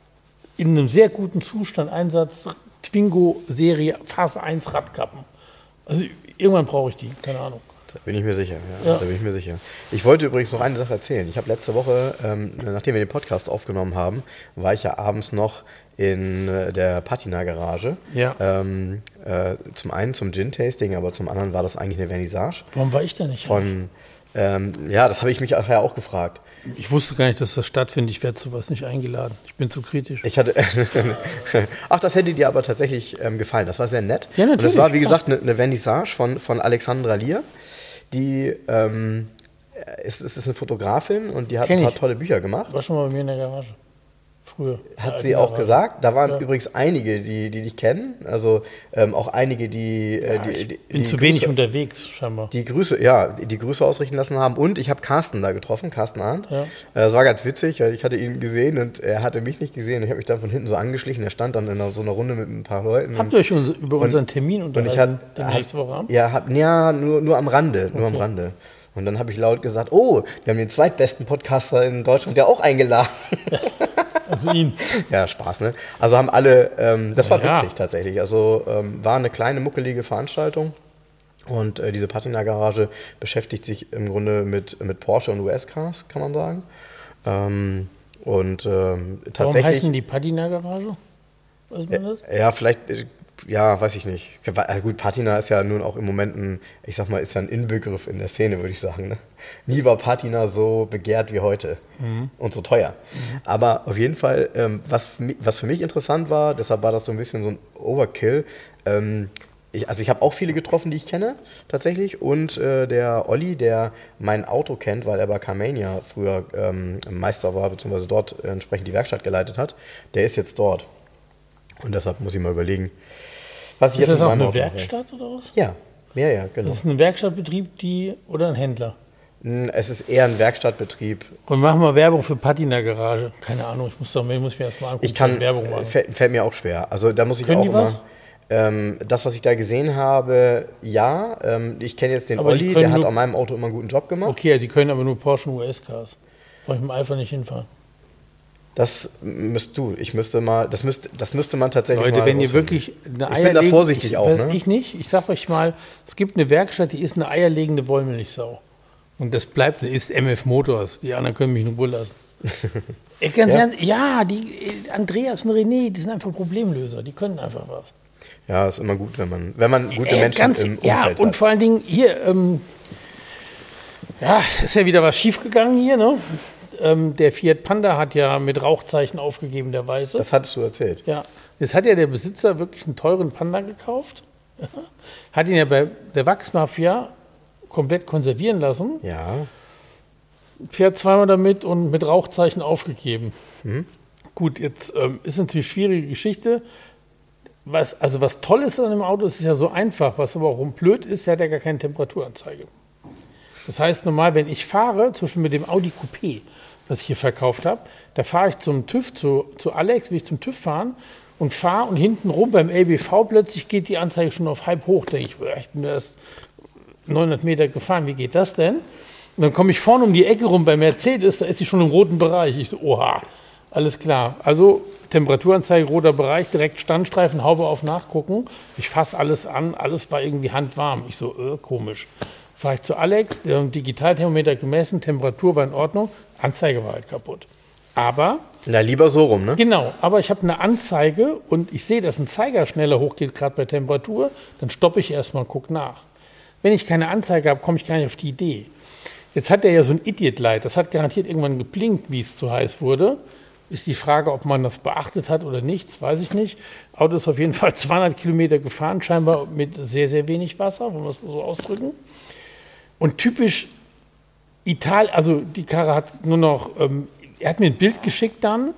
in einem sehr guten Zustand, einen Satz Twingo-Serie Phase 1 Radkappen. Also irgendwann brauche ich die, keine Ahnung. Da bin ich mir sicher, ja, ja. Da bin ich mir sicher. Ich wollte übrigens noch eine Sache erzählen. Ich habe letzte Woche, ähm, nachdem wir den Podcast aufgenommen haben, war ich ja abends noch in äh, der Patina-Garage. Ja. Ähm, äh, zum einen zum Gin-Tasting, aber zum anderen war das eigentlich eine Vernissage. Warum war ich da nicht? Von, ähm, ja, das habe ich mich nachher auch gefragt. Ich wusste gar nicht, dass das stattfindet. Ich werde zu was nicht eingeladen. Ich bin zu kritisch. Ich hatte. Ach, das hätte dir aber tatsächlich ähm, gefallen. Das war sehr nett. Ja, natürlich. Und das war, wie gesagt, eine, eine Vernissage von, von Alexandra Lier. Die ähm, ist, ist eine Fotografin und die hat Kenn ein paar ich. tolle Bücher gemacht. War schon mal bei mir in der Garage früher. Hat sie auch gesagt. Da waren ja. übrigens einige, die, die dich kennen. Also ähm, auch einige, die. Äh, ja, die, ich bin die zu Grüße, wenig unterwegs, scheinbar. Die Grüße, ja, die, die, Grüße ausrichten lassen haben. Und ich habe Carsten da getroffen, Carsten Arndt. Ja. Äh, das war ganz witzig, weil ich hatte ihn gesehen und er hatte mich nicht gesehen. Ich habe mich dann von hinten so angeschlichen. Er stand dann in so einer Runde mit ein paar Leuten. Habt ihr euch über und, unseren Termin unterhalten? Und ich hat, nächste Woche Abend? Ja, hab, ja nur, nur am Rande. Nur okay. am Rande. Und dann habe ich laut gesagt, oh, wir haben den zweitbesten Podcaster in Deutschland ja auch eingeladen. Also ihn. ja, Spaß, ne? Also haben alle, ähm, das war ja. witzig tatsächlich. Also ähm, war eine kleine, muckelige Veranstaltung. Und äh, diese Patina-Garage beschäftigt sich im Grunde mit, mit Porsche und US-Cars, kann man sagen. Ähm, Und ähm, Warum tatsächlich. heißen die Patina-Garage? Weiß man das? Ja, vielleicht, äh, ja, weiß ich nicht. Ja, gut, Patina ist ja nun auch im Moment ein, ich sag mal, ist ja ein Inbegriff in der Szene, würde ich sagen. Ne? Nie war Patina so begehrt wie heute und so teuer. Aber auf jeden Fall, ähm, was, für mich, was für mich interessant war, deshalb war das so ein bisschen so ein Overkill. Ähm, ich, also ich habe auch viele getroffen, die ich kenne, tatsächlich. Und äh, der Olli, der mein Auto kennt, weil er bei Carmania früher ähm, Meister war, beziehungsweise dort äh, entsprechend die Werkstatt geleitet hat, der ist jetzt dort. Und deshalb muss ich mal überlegen, was ich Ist jetzt das auch eine Auto mache. Werkstatt oder was? Ja, ja, ja, genau. Das ist ein Werkstattbetrieb, die oder ein Händler. Es ist eher ein Werkstattbetrieb. Und machen wir Werbung für Patina Garage. Keine Ahnung, ich muss doch ich muss mir erstmal angucken, Ich kann, Werbung machen. fällt, fällt mir auch schwer. Also da muss ich Können auch die immer. was? Ähm, das, was ich da gesehen habe, ja. Ähm, ich kenne jetzt den Aber Olli, der hat an meinem Auto immer einen guten Job gemacht. Okay, die können aber nur Porsche und US-Cars. Brauche ich mit dem Alpha nicht hinfahren. Das müsst du. Ich müsste mal, das müsste, das müsste man tatsächlich Leute, mal wenn ihr wirklich eine Ich bin da vorsichtig ich, auch, ne? Ich nicht. Ich sag euch mal, es gibt eine Werkstatt, die ist eine eierlegende Wollmilchsau. Und das bleibt, ist MF Motors. Die anderen können mich nur Ruhe lassen. Ich ganz Ja? ernst, ja, die Andreas und René, die sind einfach Problemlöser. Die können einfach was. Ja, ist immer gut, wenn man, wenn man gute Äh, Menschen ganz, im ja, Umfeld und hat. vor allen Dingen hier, ähm, ja, ist ja wieder was schiefgegangen hier, ne? Ähm, der Fiat Panda hat ja mit Rauchzeichen aufgegeben, der Weiße. Das hattest du erzählt. Ja, jetzt hat ja der Besitzer wirklich einen teuren Panda gekauft, hat ihn ja bei der Wachsmafia komplett konservieren lassen, Ja. fährt zweimal damit und mit Rauchzeichen aufgegeben. Mhm. Gut, jetzt ähm, ist natürlich eine schwierige Geschichte. Was, also was toll ist an dem Auto, es ist ja so einfach, was aber auch blöd ist, der hat ja gar keine Temperaturanzeige. Das heißt, normal, wenn ich fahre, zum Beispiel mit dem Audi Coupé, das ich hier verkauft habe, da fahre ich zum TÜV, zu, zu Alex, will ich zum TÜV fahren und fahre und hinten rum beim LBV plötzlich geht die Anzeige schon auf halb hoch. Denke ich, ich bin erst 900 Meter gefahren, wie geht das denn? Und dann komme ich vorne um die Ecke rum bei Mercedes, da ist sie schon im roten Bereich. Ich so, oha, alles klar. Also Temperaturanzeige, roter Bereich, direkt Standstreifen, Haube auf Nachgucken. Ich fasse alles an, alles war irgendwie handwarm. Ich so, äh, komisch. Fahre ich zu Alex, der hat Digitalthermometer gemessen, Temperatur war in Ordnung, Anzeige war halt kaputt. Aber Na, lieber so rum, ne? Genau, aber ich habe eine Anzeige und ich sehe, dass ein Zeiger schneller hochgeht, gerade bei Temperatur, dann stoppe ich erstmal und gucke nach. Wenn ich keine Anzeige habe, komme ich gar nicht auf die Idee. Jetzt hat er ja so ein Idiot-Light, das hat garantiert irgendwann geblinkt, wie es zu heiß wurde. Ist die Frage, ob man das beachtet hat oder nicht, das weiß ich nicht. Auto ist auf jeden Fall 200 Kilometer gefahren, scheinbar mit sehr, sehr wenig Wasser, wollen wir es so ausdrücken. Und typisch Italien, also die Karre hat nur noch, ähm, er hat mir ein Bild geschickt dann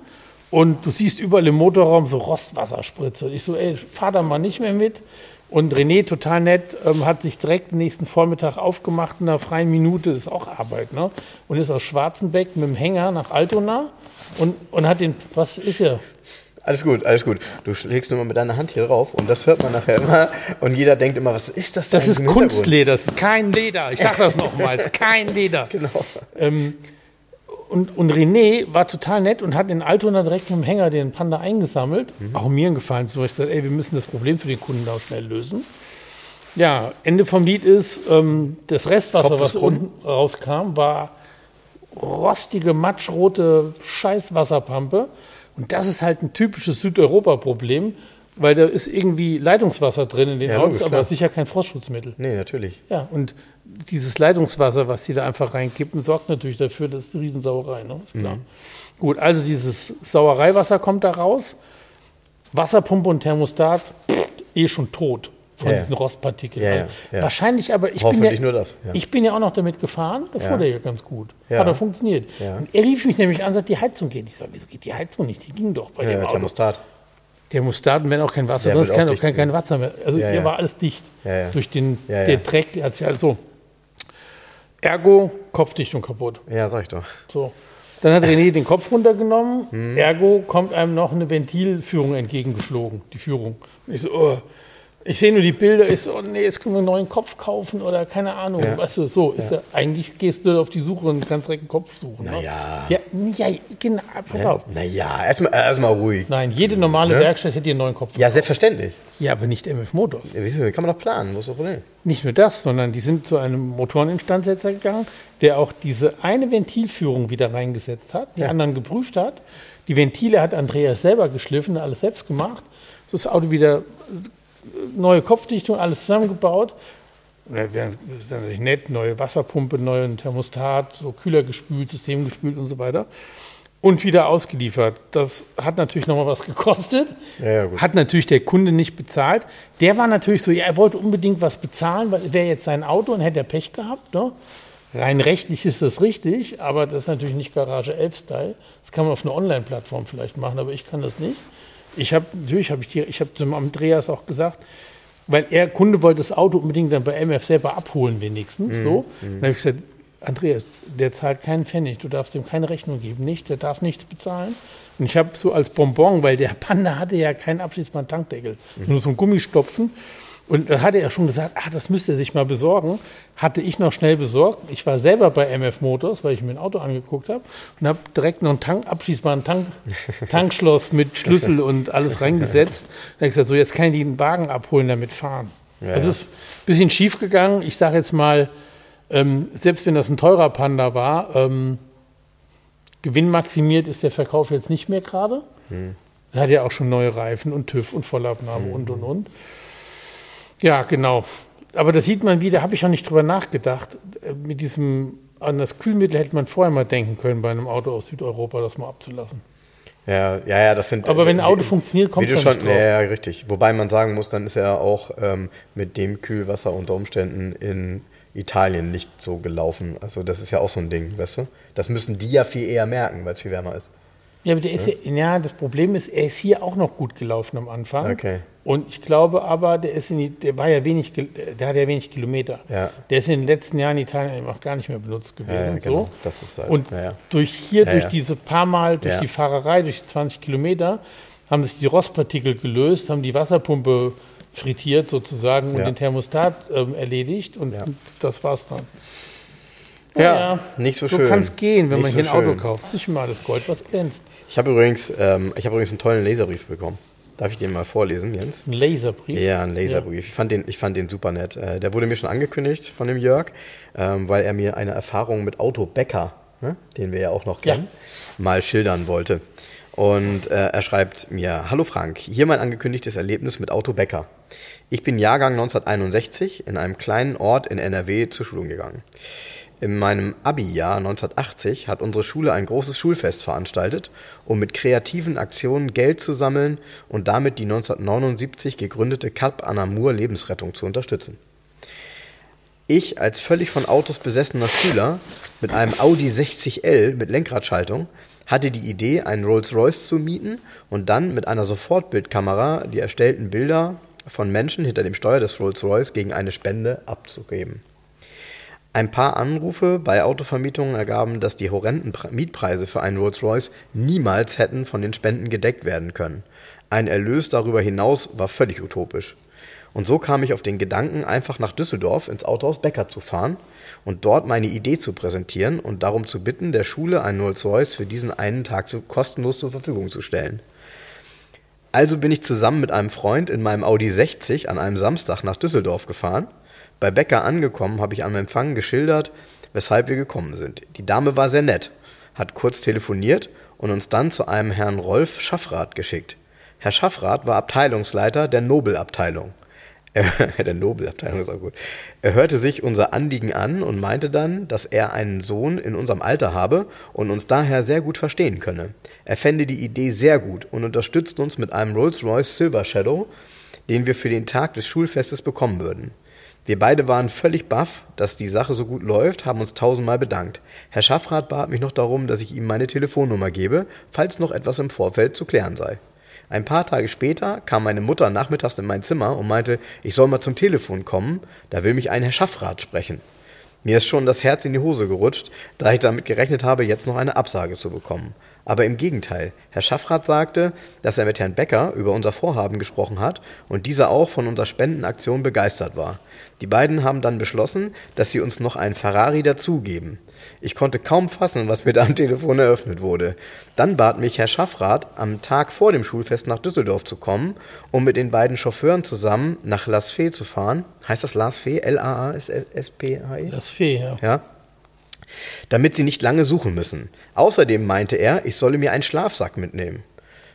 und du siehst überall im Motorraum so Rostwasserspritze. Und ich so, ey, fahr da mal nicht mehr mit. Und René, total nett, ähm, hat sich direkt nächsten Vormittag aufgemacht in einer freien Minute, das ist auch Arbeit, ne? Und ist aus Schwarzenbeck mit dem Hänger nach Altona und, und hat den, was ist er? Alles gut, alles gut. Du schlägst nur mal mit deiner Hand hier drauf und das hört man nachher immer. Und jeder denkt immer, was ist das da Das ist? Kunstleder, das ist kein Leder. Ich sag das nochmals, kein Leder. Genau. Ähm, und, und René war total nett und hat in Altona direkt mit dem Hänger den Panda eingesammelt. Mhm. Auch mir gefallen. So ich gesagt, ey, wir müssen das Problem für den Kunden da schnell lösen. Ja, Ende vom Lied ist, ähm, das Restwasser, Kopf was krumm. unten rauskam, war rostige, matschrote Scheißwasserpampe. Und das ist halt ein typisches Südeuropa-Problem, weil da ist irgendwie Leitungswasser drin in den Ja, logisch, aber sicher kein Frostschutzmittel. Nee, natürlich. Ja, und dieses Leitungswasser, was die da einfach reinkippen, sorgt natürlich dafür, dass es eine Riesensauerei, ne? Ist Mhm. klar. Gut, also dieses Sauereiwasser kommt da raus. Wasserpumpe und Thermostat, pff, eh schon tot von Ja, ja. diesen Rostpartikeln. Ja, ja, ja. Wahrscheinlich aber, ich bin, ja, nur das, ja. ich bin ja auch noch damit gefahren, da Ja. fuhr der ja ganz gut. Ja. Hat er funktioniert. Ja. Und er rief mich nämlich an und sagt, die Heizung geht. Ich sage, wieso geht die Heizung nicht? Die ging doch bei dem Ja, Auto. Thermostat. Thermostat und wenn auch kein Wasser wird ist, kann auch kein, kein Wasser mehr. Also Ja, hier ja. war alles dicht. Ja, ja. Durch den, Ja, ja. der Dreck, der hat sich also Ergo, Kopfdichtung kaputt. Ja, sag ich doch. So. Dann hat René den Kopf runtergenommen. Hm. Ergo kommt einem noch eine Ventilführung entgegengeflogen, die Führung. Und ich so, oh. Ich sehe nur die Bilder, ich so, oh nee, jetzt können wir einen neuen Kopf kaufen oder keine Ahnung. Ja. Weißt du, so ist ja. eigentlich gehst du auf die Suche und kannst direkt einen Kopf suchen. Naja. Ne? Ja, ja, genau, pass auf. Naja, erstmal erst mal ruhig. Nein, jede normale Ne? Werkstatt hätte einen neuen Kopf. Ja, selbstverständlich. ja, aber nicht MF Motors. Ja, kann man doch planen, wo ist das Problem? Nicht nur das, sondern die sind zu einem Motoreninstandsetzer gegangen, der auch diese eine Ventilführung wieder reingesetzt hat, die Ja. anderen geprüft hat. Die Ventile hat Andreas selber geschliffen, alles selbst gemacht. So ist das Auto wieder äh, neue Kopfdichtung, alles zusammengebaut. Und Das ist natürlich nett, neue Wasserpumpe, neuen Thermostat, so Kühler gespült, System gespült und so weiter. Und wieder ausgeliefert. Das hat natürlich nochmal was gekostet. Ja, ja, gut. Hat natürlich der Kunde nicht bezahlt. Der war natürlich so, ja, er wollte unbedingt was bezahlen, weil wäre jetzt sein Auto und hätte er Pech gehabt. Ne? Rein rechtlich ist das richtig, aber das ist natürlich nicht Garage 11-Style. Das kann man auf einer Online-Plattform vielleicht machen, aber ich kann das nicht. Ich habe natürlich habe ich dir, ich habe zum Andreas auch gesagt, weil er Kunde wollte das Auto unbedingt dann bei MF selber abholen wenigstens. So, dann habe ich gesagt, Andreas, der zahlt keinen Pfennig, du darfst ihm keine Rechnung geben, nichts, der darf nichts bezahlen. Und ich habe so als Bonbon, weil der Panda hatte ja keinen abschließbaren Tankdeckel, nur so ein Gummistopfen. Und da hatte er schon gesagt, ah, das müsste er sich mal besorgen. Hatte ich noch schnell besorgt. Ich war selber bei MF Motors, weil ich mir ein Auto angeguckt habe und habe direkt noch einen Tank, abschließbaren Tank, Tankschloss mit Schlüssel und alles reingesetzt. Da habe ich gesagt, so jetzt kann ich den Wagen abholen, damit fahren. Ja, also es ist ein bisschen schief gegangen. Ich sage jetzt mal, ähm, selbst wenn das ein teurer Panda war, ähm, gewinnmaximiert ist der Verkauf jetzt nicht mehr gerade. Er hat ja auch schon neue Reifen und TÜV und Vollabnahme und und und. Ja, genau. Aber da sieht man wieder, habe ich auch nicht drüber nachgedacht. äh, Mit diesem, an das Kühlmittel hätte man vorher mal denken können, bei einem Auto aus Südeuropa das mal abzulassen. Ja, ja, ja, das sind. Aber wenn ein Auto wie- funktioniert, kommt es schon, nicht drauf. ja, ja, richtig. Wobei man sagen muss, dann ist er auch ähm, mit dem Kühlwasser unter Umständen in Italien nicht so gelaufen. Also das ist ja auch so ein Ding, weißt du? Das müssen die ja viel eher merken, weil es viel wärmer ist. Ja, aber der ist ja, ja, das Problem ist, er ist hier auch noch gut gelaufen am Anfang. Okay. Und ich glaube aber, der ist in die, der war ja wenig, der hat ja wenig Kilometer. Ja. Der ist in den letzten Jahren in Italien auch gar nicht mehr benutzt gewesen. Ja, ja, genau. so. Das halt, Und ja, ja. durch hier, Ja, durch ja. diese paar Mal, durch Ja. die Fahrerei, durch die 20 Kilometer, haben sich die Rostpartikel gelöst, haben die Wasserpumpe frittiert sozusagen und Ja. den Thermostat ähm, erledigt und, Ja. und das war's dann. Ja, nicht so so schön. kann es gehen, wenn Nicht man so hier ein Auto schön. kauft. Es ist nicht immer das Gold, was glänzt. Ich habe übrigens, ähm, ich habe übrigens einen tollen Laserbrief bekommen. Darf ich den mal vorlesen, Jens? Ein Laserbrief. Ja, ein Laserbrief. Ich, fand den, ich fand den super nett. Äh, der wurde mir schon angekündigt von dem Jörg, ähm, weil er mir eine Erfahrung mit Auto Becker, ne, den wir ja auch noch Ja. kennen, mal schildern wollte. Und äh, er schreibt mir, Hallo Frank, hier mein angekündigtes Erlebnis mit Auto Becker. Ich bin Jahrgang 1961 in einem kleinen Ort in NRW zur Schule gegangen. In meinem Abi-Jahr 1980 hat unsere Schule ein großes Schulfest veranstaltet, um mit kreativen Aktionen Geld zu sammeln und damit die 1979 gegründete Cap Anamur Lebensrettung zu unterstützen. Ich als völlig von Autos besessener Schüler mit einem Audi 60L mit Lenkradschaltung hatte die Idee, einen Rolls-Royce zu mieten und dann mit einer Sofortbildkamera die erstellten Bilder von Menschen hinter dem Steuer des Rolls-Royce gegen eine Spende abzugeben. Ein paar Anrufe bei Autovermietungen ergaben, dass die horrenden Pre- Mietpreise für einen Rolls-Royce niemals hätten von den Spenden gedeckt werden können. Ein Erlös darüber hinaus war völlig utopisch. Und so kam ich auf den Gedanken, einfach nach Düsseldorf ins Autohaus Becker zu fahren und dort meine Idee zu präsentieren und darum zu bitten, der Schule einen Rolls-Royce für diesen einen Tag zu, kostenlos zur Verfügung zu stellen. Also bin ich zusammen mit einem Freund in meinem Audi 60 an einem Samstag nach Düsseldorf gefahren. Bei Becker angekommen habe ich am Empfang geschildert, weshalb wir gekommen sind. Die Dame war sehr nett, hat kurz telefoniert und uns dann zu einem Herrn Rolf Schaffrath geschickt. Herr Schaffrath war Abteilungsleiter der Nobelabteilung. Er- der Nobelabteilung ist auch gut. Er hörte sich unser Anliegen an und meinte dann, dass er einen Sohn in unserem Alter habe und uns daher sehr gut verstehen könne. Er fände die Idee sehr gut und unterstützt uns mit einem Rolls-Royce Silver Shadow, den wir für den Tag des Schulfestes bekommen würden. Wir beide waren völlig baff, dass die Sache so gut läuft, haben uns tausendmal bedankt. Herr Schaffrath bat mich noch darum, dass ich ihm meine Telefonnummer gebe, falls noch etwas im Vorfeld zu klären sei. Ein paar Tage später kam meine Mutter nachmittags in mein Zimmer und meinte, ich soll mal zum Telefon kommen, da will mich ein Herr Schaffrath sprechen. Mir ist schon das Herz in die Hose gerutscht, da ich damit gerechnet habe, jetzt noch eine Absage zu bekommen. Aber im Gegenteil, Herr Schaffrath sagte, dass er mit Herrn Becker über unser Vorhaben gesprochen hat und dieser auch von unserer Spendenaktion begeistert war. Die beiden haben dann beschlossen, dass sie uns noch einen Ferrari dazugeben. Ich konnte kaum fassen, was mir da am Telefon eröffnet wurde. Dann bat mich Herr Schaffrath, am Tag vor dem Schulfest nach Düsseldorf zu kommen, um mit den beiden Chauffeuren zusammen nach Las Fee zu fahren. Heißt das Las Fee? L-A-A-S-S-P-H-E? Las Fee, ja. Ja, damit sie nicht lange suchen müssen. Außerdem meinte er, ich solle mir einen Schlafsack mitnehmen.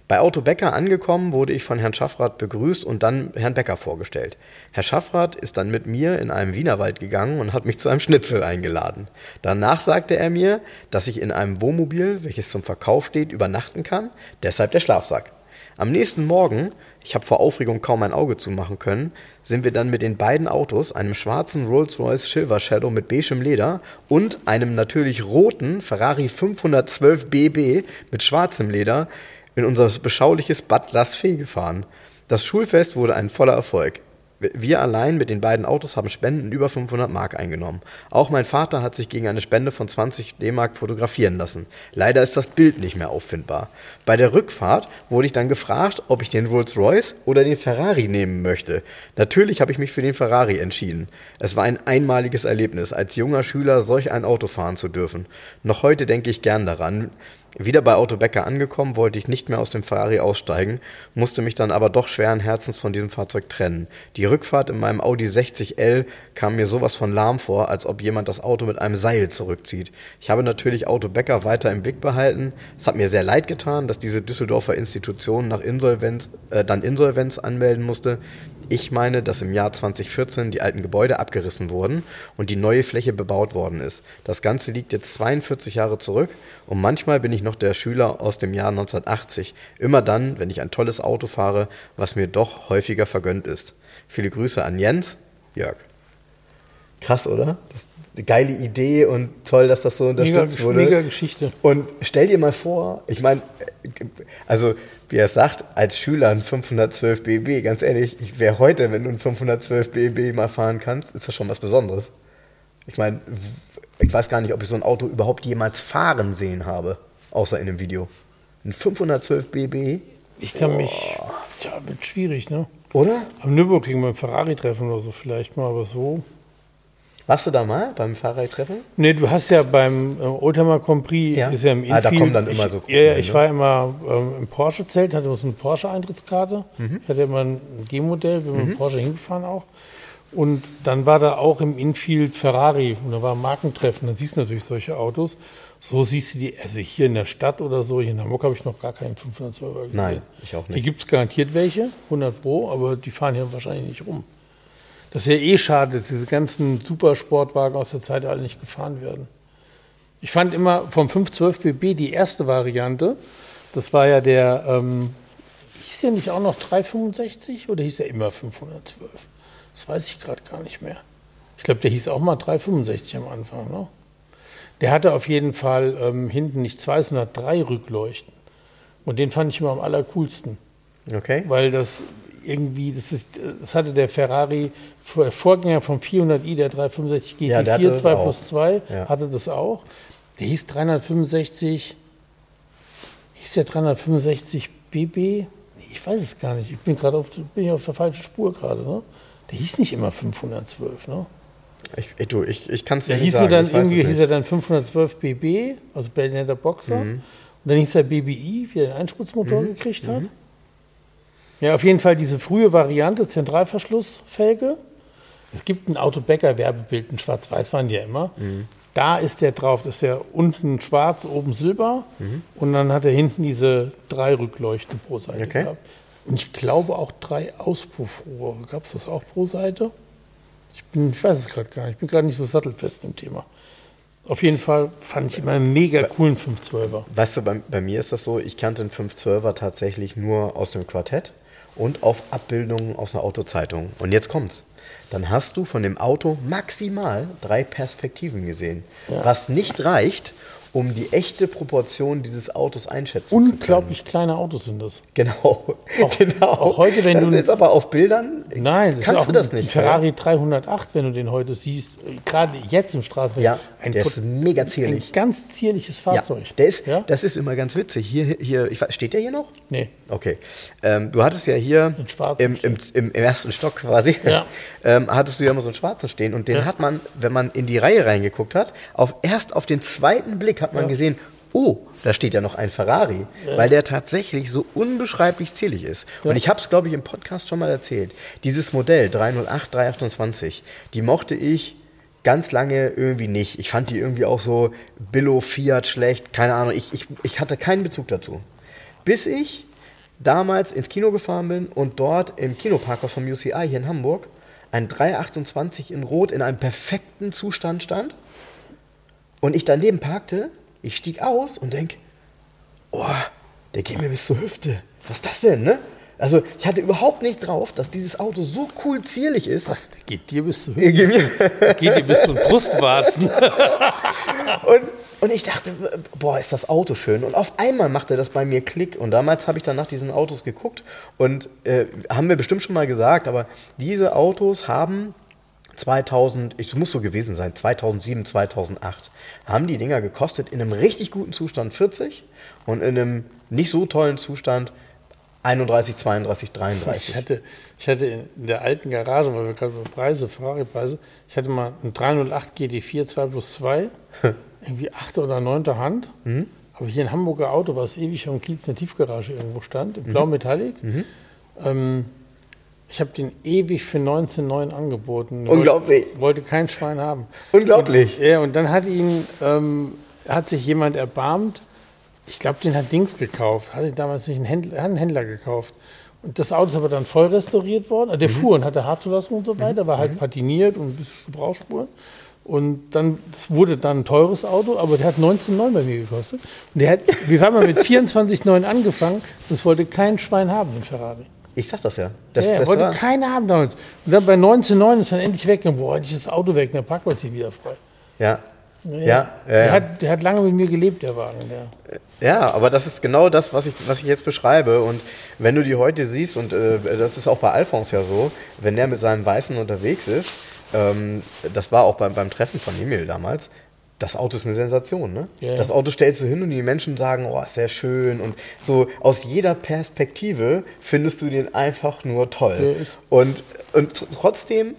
Bei Auto Becker angekommen, wurde ich von Herrn Schaffrath begrüßt und dann Herrn Becker vorgestellt. Herr Schaffrath ist dann mit mir in einem Wienerwald gegangen und hat mich zu einem Schnitzel eingeladen. Danach sagte er mir, dass ich in einem Wohnmobil, welches zum Verkauf steht, übernachten kann, deshalb der Schlafsack. Am nächsten Morgen, ich habe vor Aufregung kaum ein Auge zumachen können, sind wir dann mit den beiden Autos, einem schwarzen Rolls-Royce Silver Shadow mit beigem Leder und einem natürlich roten Ferrari 512 BB mit schwarzem Leder, in unser beschauliches Bad Las Fee gefahren. Das Schulfest wurde ein voller Erfolg. Wir allein mit den beiden Autos haben Spenden über 500 Mark eingenommen. Auch mein Vater hat sich gegen eine Spende von 20 D-Mark fotografieren lassen. Leider ist das Bild nicht mehr auffindbar. Bei der Rückfahrt wurde ich dann gefragt, ob ich den Rolls-Royce oder den Ferrari nehmen möchte. Natürlich habe ich mich für den Ferrari entschieden. Es war ein einmaliges Erlebnis, als junger Schüler solch ein Auto fahren zu dürfen. Noch heute denke ich gern daran, wieder bei Auto Becker angekommen, wollte ich nicht mehr aus dem Ferrari aussteigen, musste mich dann aber doch schweren Herzens von diesem Fahrzeug trennen. Die Rückfahrt in meinem Audi 60L kam mir sowas von lahm vor, als ob jemand das Auto mit einem Seil zurückzieht. Ich habe natürlich Auto Becker weiter im Blick behalten. Es hat mir sehr leid getan, dass diese Düsseldorfer Institution nach Insolvenz, äh, dann Insolvenz anmelden musste. Ich meine, dass im Jahr 2014 die alten Gebäude abgerissen wurden und die neue Fläche bebaut worden ist. Das Ganze liegt jetzt 42 Jahre zurück und manchmal bin ich noch der Schüler aus dem Jahr 1980. Immer dann, wenn ich ein tolles Auto fahre, was mir doch häufiger vergönnt ist. Viele Grüße an Jens, Jörg. Krass, oder? Das ist eine geile Idee und toll, dass das so unterstützt Mega, wurde. mega Geschichte. Und stell dir mal vor, ich meine, also wie er sagt, als Schüler ein 512 BB, ganz ehrlich, ich wäre heute, wenn du ein 512 BB mal fahren kannst, ist das schon was Besonderes. Ich meine, ich weiß gar nicht, ob ich so ein Auto überhaupt jemals fahren sehen habe, außer in einem Video. Ein 512 BB, Ich kann mich. Tja, wird schwierig, ne? oder? Am Nürburgring beim Ferrari-Treffen oder so vielleicht mal, aber so. Warst du da mal beim Fahrradtreffen? Nee, du hast ja beim äh, Oldtimer Grand Prix, Ja. ist ja im Ah, da Infield. kommen dann immer so Ja, ja, Gruppen, ich ne? war immer ähm, im Porsche-Zelt, hatte so eine Porsche-Eintrittskarte. Mhm. Ich hatte immer ein G-Modell, bin mit dem Porsche hingefahren auch. Und dann war da auch im Infield Ferrari und da war ein Markentreffen. Dann siehst du natürlich solche Autos. So siehst du die, also hier in der Stadt oder so, hier in Hamburg habe ich noch gar keinen 512er gesehen. Nein, ich auch nicht. Hier gibt es garantiert welche, 100 Pro, aber die fahren hier wahrscheinlich nicht rum. Das ist ja eh schade, dass diese ganzen Supersportwagen aus der Zeit alle nicht gefahren werden. Ich fand immer vom 512 BB die erste Variante, das war ja der, ähm, hieß der nicht auch noch 365 oder hieß der immer 512? Das weiß ich gerade gar nicht mehr. Ich glaube, der hieß auch mal 365 am Anfang. Ne? Der hatte auf jeden Fall ähm, hinten nicht zwei, sondern drei Rückleuchten. Und den fand ich immer am allercoolsten Okay. weil das irgendwie, das ist, das hatte der Ferrari Vorgänger vom 400i, der 365 GT4 Ja, der hatte das 2 auch. plus 2, Ja. hatte das auch. Der hieß 365, hieß der 365 BB? Ich weiß es gar nicht. Ich bin gerade auf, bin auf der falschen Spur gerade. Ne? Der hieß nicht immer 512. Ne? Ich, ich, du, ich, ich kann es nicht hieß sagen. dann irgendwie, hieß er dann 512 BB, also Berliner Boxer. Mhm. Und dann hieß er BBI, wie er den Einspritzmotor gekriegt hat. Ja, auf jeden Fall diese frühe Variante, Zentralverschlussfelge. Es gibt ein Autobäcker-Werbebild, ein Schwarz-Weiß waren die ja immer. Mhm. Da ist der drauf, das ist ja unten schwarz, oben silber. Und dann hat er hinten diese drei Rückleuchten pro Seite Okay. gehabt. Und ich glaube auch drei Auspuffrohre. Gab es das auch pro Seite? Ich, bin, ich weiß es gerade gar nicht. Ich bin gerade nicht so sattelfest im Thema. Auf jeden Fall fand ich immer einen mega coolen 512er. Weißt du, bei, bei mir ist das so, ich kannte den 512er tatsächlich nur aus dem Quartett und auf Abbildungen aus einer Autozeitung. Und jetzt kommt's. Dann hast du von dem Auto maximal drei Perspektiven gesehen. Was nicht reicht, um die echte Proportion dieses Autos einschätzen Unglaublich kleine Autos sind das. zu können. Genau. Auch- genau. auch heute, wenn das du- ist aber auf Bildern Nein, das kannst ist auch du das ein nicht. Ferrari 308, wenn du den heute siehst, äh, gerade jetzt im Straßenverkehr. Ja, ein, der ist mega ein zierlich. ganz zierliches Ja, Fahrzeug. der ist, Ja? das ist immer ganz witzig. Hier, hier, ich, steht der hier noch? Nee. Okay. Ähm, du hattest ja hier im, im, im, ersten Stock quasi, Ja. ähm, hattest du ja immer so einen schwarzen stehen und den Ja. hat man, wenn man in die Reihe reingeguckt hat, auf, erst auf den zweiten Blick hat man Ja. gesehen, oh, da steht ja noch ein Ferrari, weil der tatsächlich so unbeschreiblich zierlich ist. Ja. Und ich habe es, glaube ich, im Podcast schon mal erzählt. Dieses Modell 308, 328, die mochte ich ganz lange irgendwie nicht. Ich fand die irgendwie auch so Billo, Fiat schlecht, keine Ahnung. Ich, ich, ich hatte keinen Bezug dazu. Bis ich damals ins Kino gefahren bin und dort im Kinoparkhaus vom UCI hier in Hamburg ein 328 in Rot in einem perfekten Zustand stand und ich daneben parkte, ich stieg aus und denk, oh, der geht mir bis zur Hüfte. Was ist das denn, ne? Also ich hatte überhaupt nicht drauf, dass dieses Auto so cool zierlich ist. Was? Der geht dir bis zu Geht mir- geht dir bis zu den Brustwarzen. Und, und ich dachte, boah, ist das Auto schön. Und auf einmal machte das bei mir Klick. Und damals habe ich dann nach diesen Autos geguckt. Und äh, haben wir bestimmt schon mal gesagt, aber diese Autos haben 2000, es muss so gewesen sein, 2007, 2008, haben die Dinger gekostet in einem richtig guten Zustand 40 und in einem nicht so tollen Zustand 31, 32, 33. Ich hatte, ich hatte in der alten Garage, weil wir gerade über Preise, Ferrari-Preise, ich hatte mal einen 308 GT4 2 plus 2, irgendwie achte oder neunte Hand. Mhm. Aber hier in Hamburger Auto war es ewig um Kiez eine Tiefgarage irgendwo stand, in Blau Mhm. Metallic. Ähm, ich habe den ewig für 19,9 angeboten. Unglaublich. Wollte, wollte kein Schwein haben. Unglaublich. Und, ja, und dann hat ihn, ähm, hat sich jemand erbarmt. Ich glaube, den hat Dings gekauft. Hatte damals nicht einen Händler, einen Händler gekauft. Und das Auto ist aber dann voll restauriert worden. Also der fuhr und hatte Haarzulassung und so weiter, war halt patiniert und ein bisschen Gebrauchsspuren. Und dann, das wurde dann ein teures Auto, aber der hat 19,9 bei mir gekostet. Und der hat, wir haben mal mit 24,9 angefangen und es wollte kein Schwein haben, den Ferrari. Ich sag das ja. Das, ja, das wollte war- keiner haben damals. Und dann bei 19,9 ist dann endlich weg. Und boah, endlich ist das Auto weg, dann packen wir uns hier wieder frei. ja. Ja, ja, Der, ja. Hat, der hat lange mit mir gelebt, der Wagen. Der. Ja, aber das ist genau das, was ich, was ich jetzt beschreibe. Und wenn du die heute siehst, und äh, das ist auch bei Alphons ja so, wenn der mit seinem Weißen unterwegs ist, ähm, das war auch beim, beim Treffen von Emil damals, das Auto ist eine Sensation, ne? Ja. Das Auto stellst du hin und die Menschen sagen, oh, ist sehr schön. Und so aus jeder Perspektive findest du den einfach nur toll. Ist- Und, und tr- trotzdem,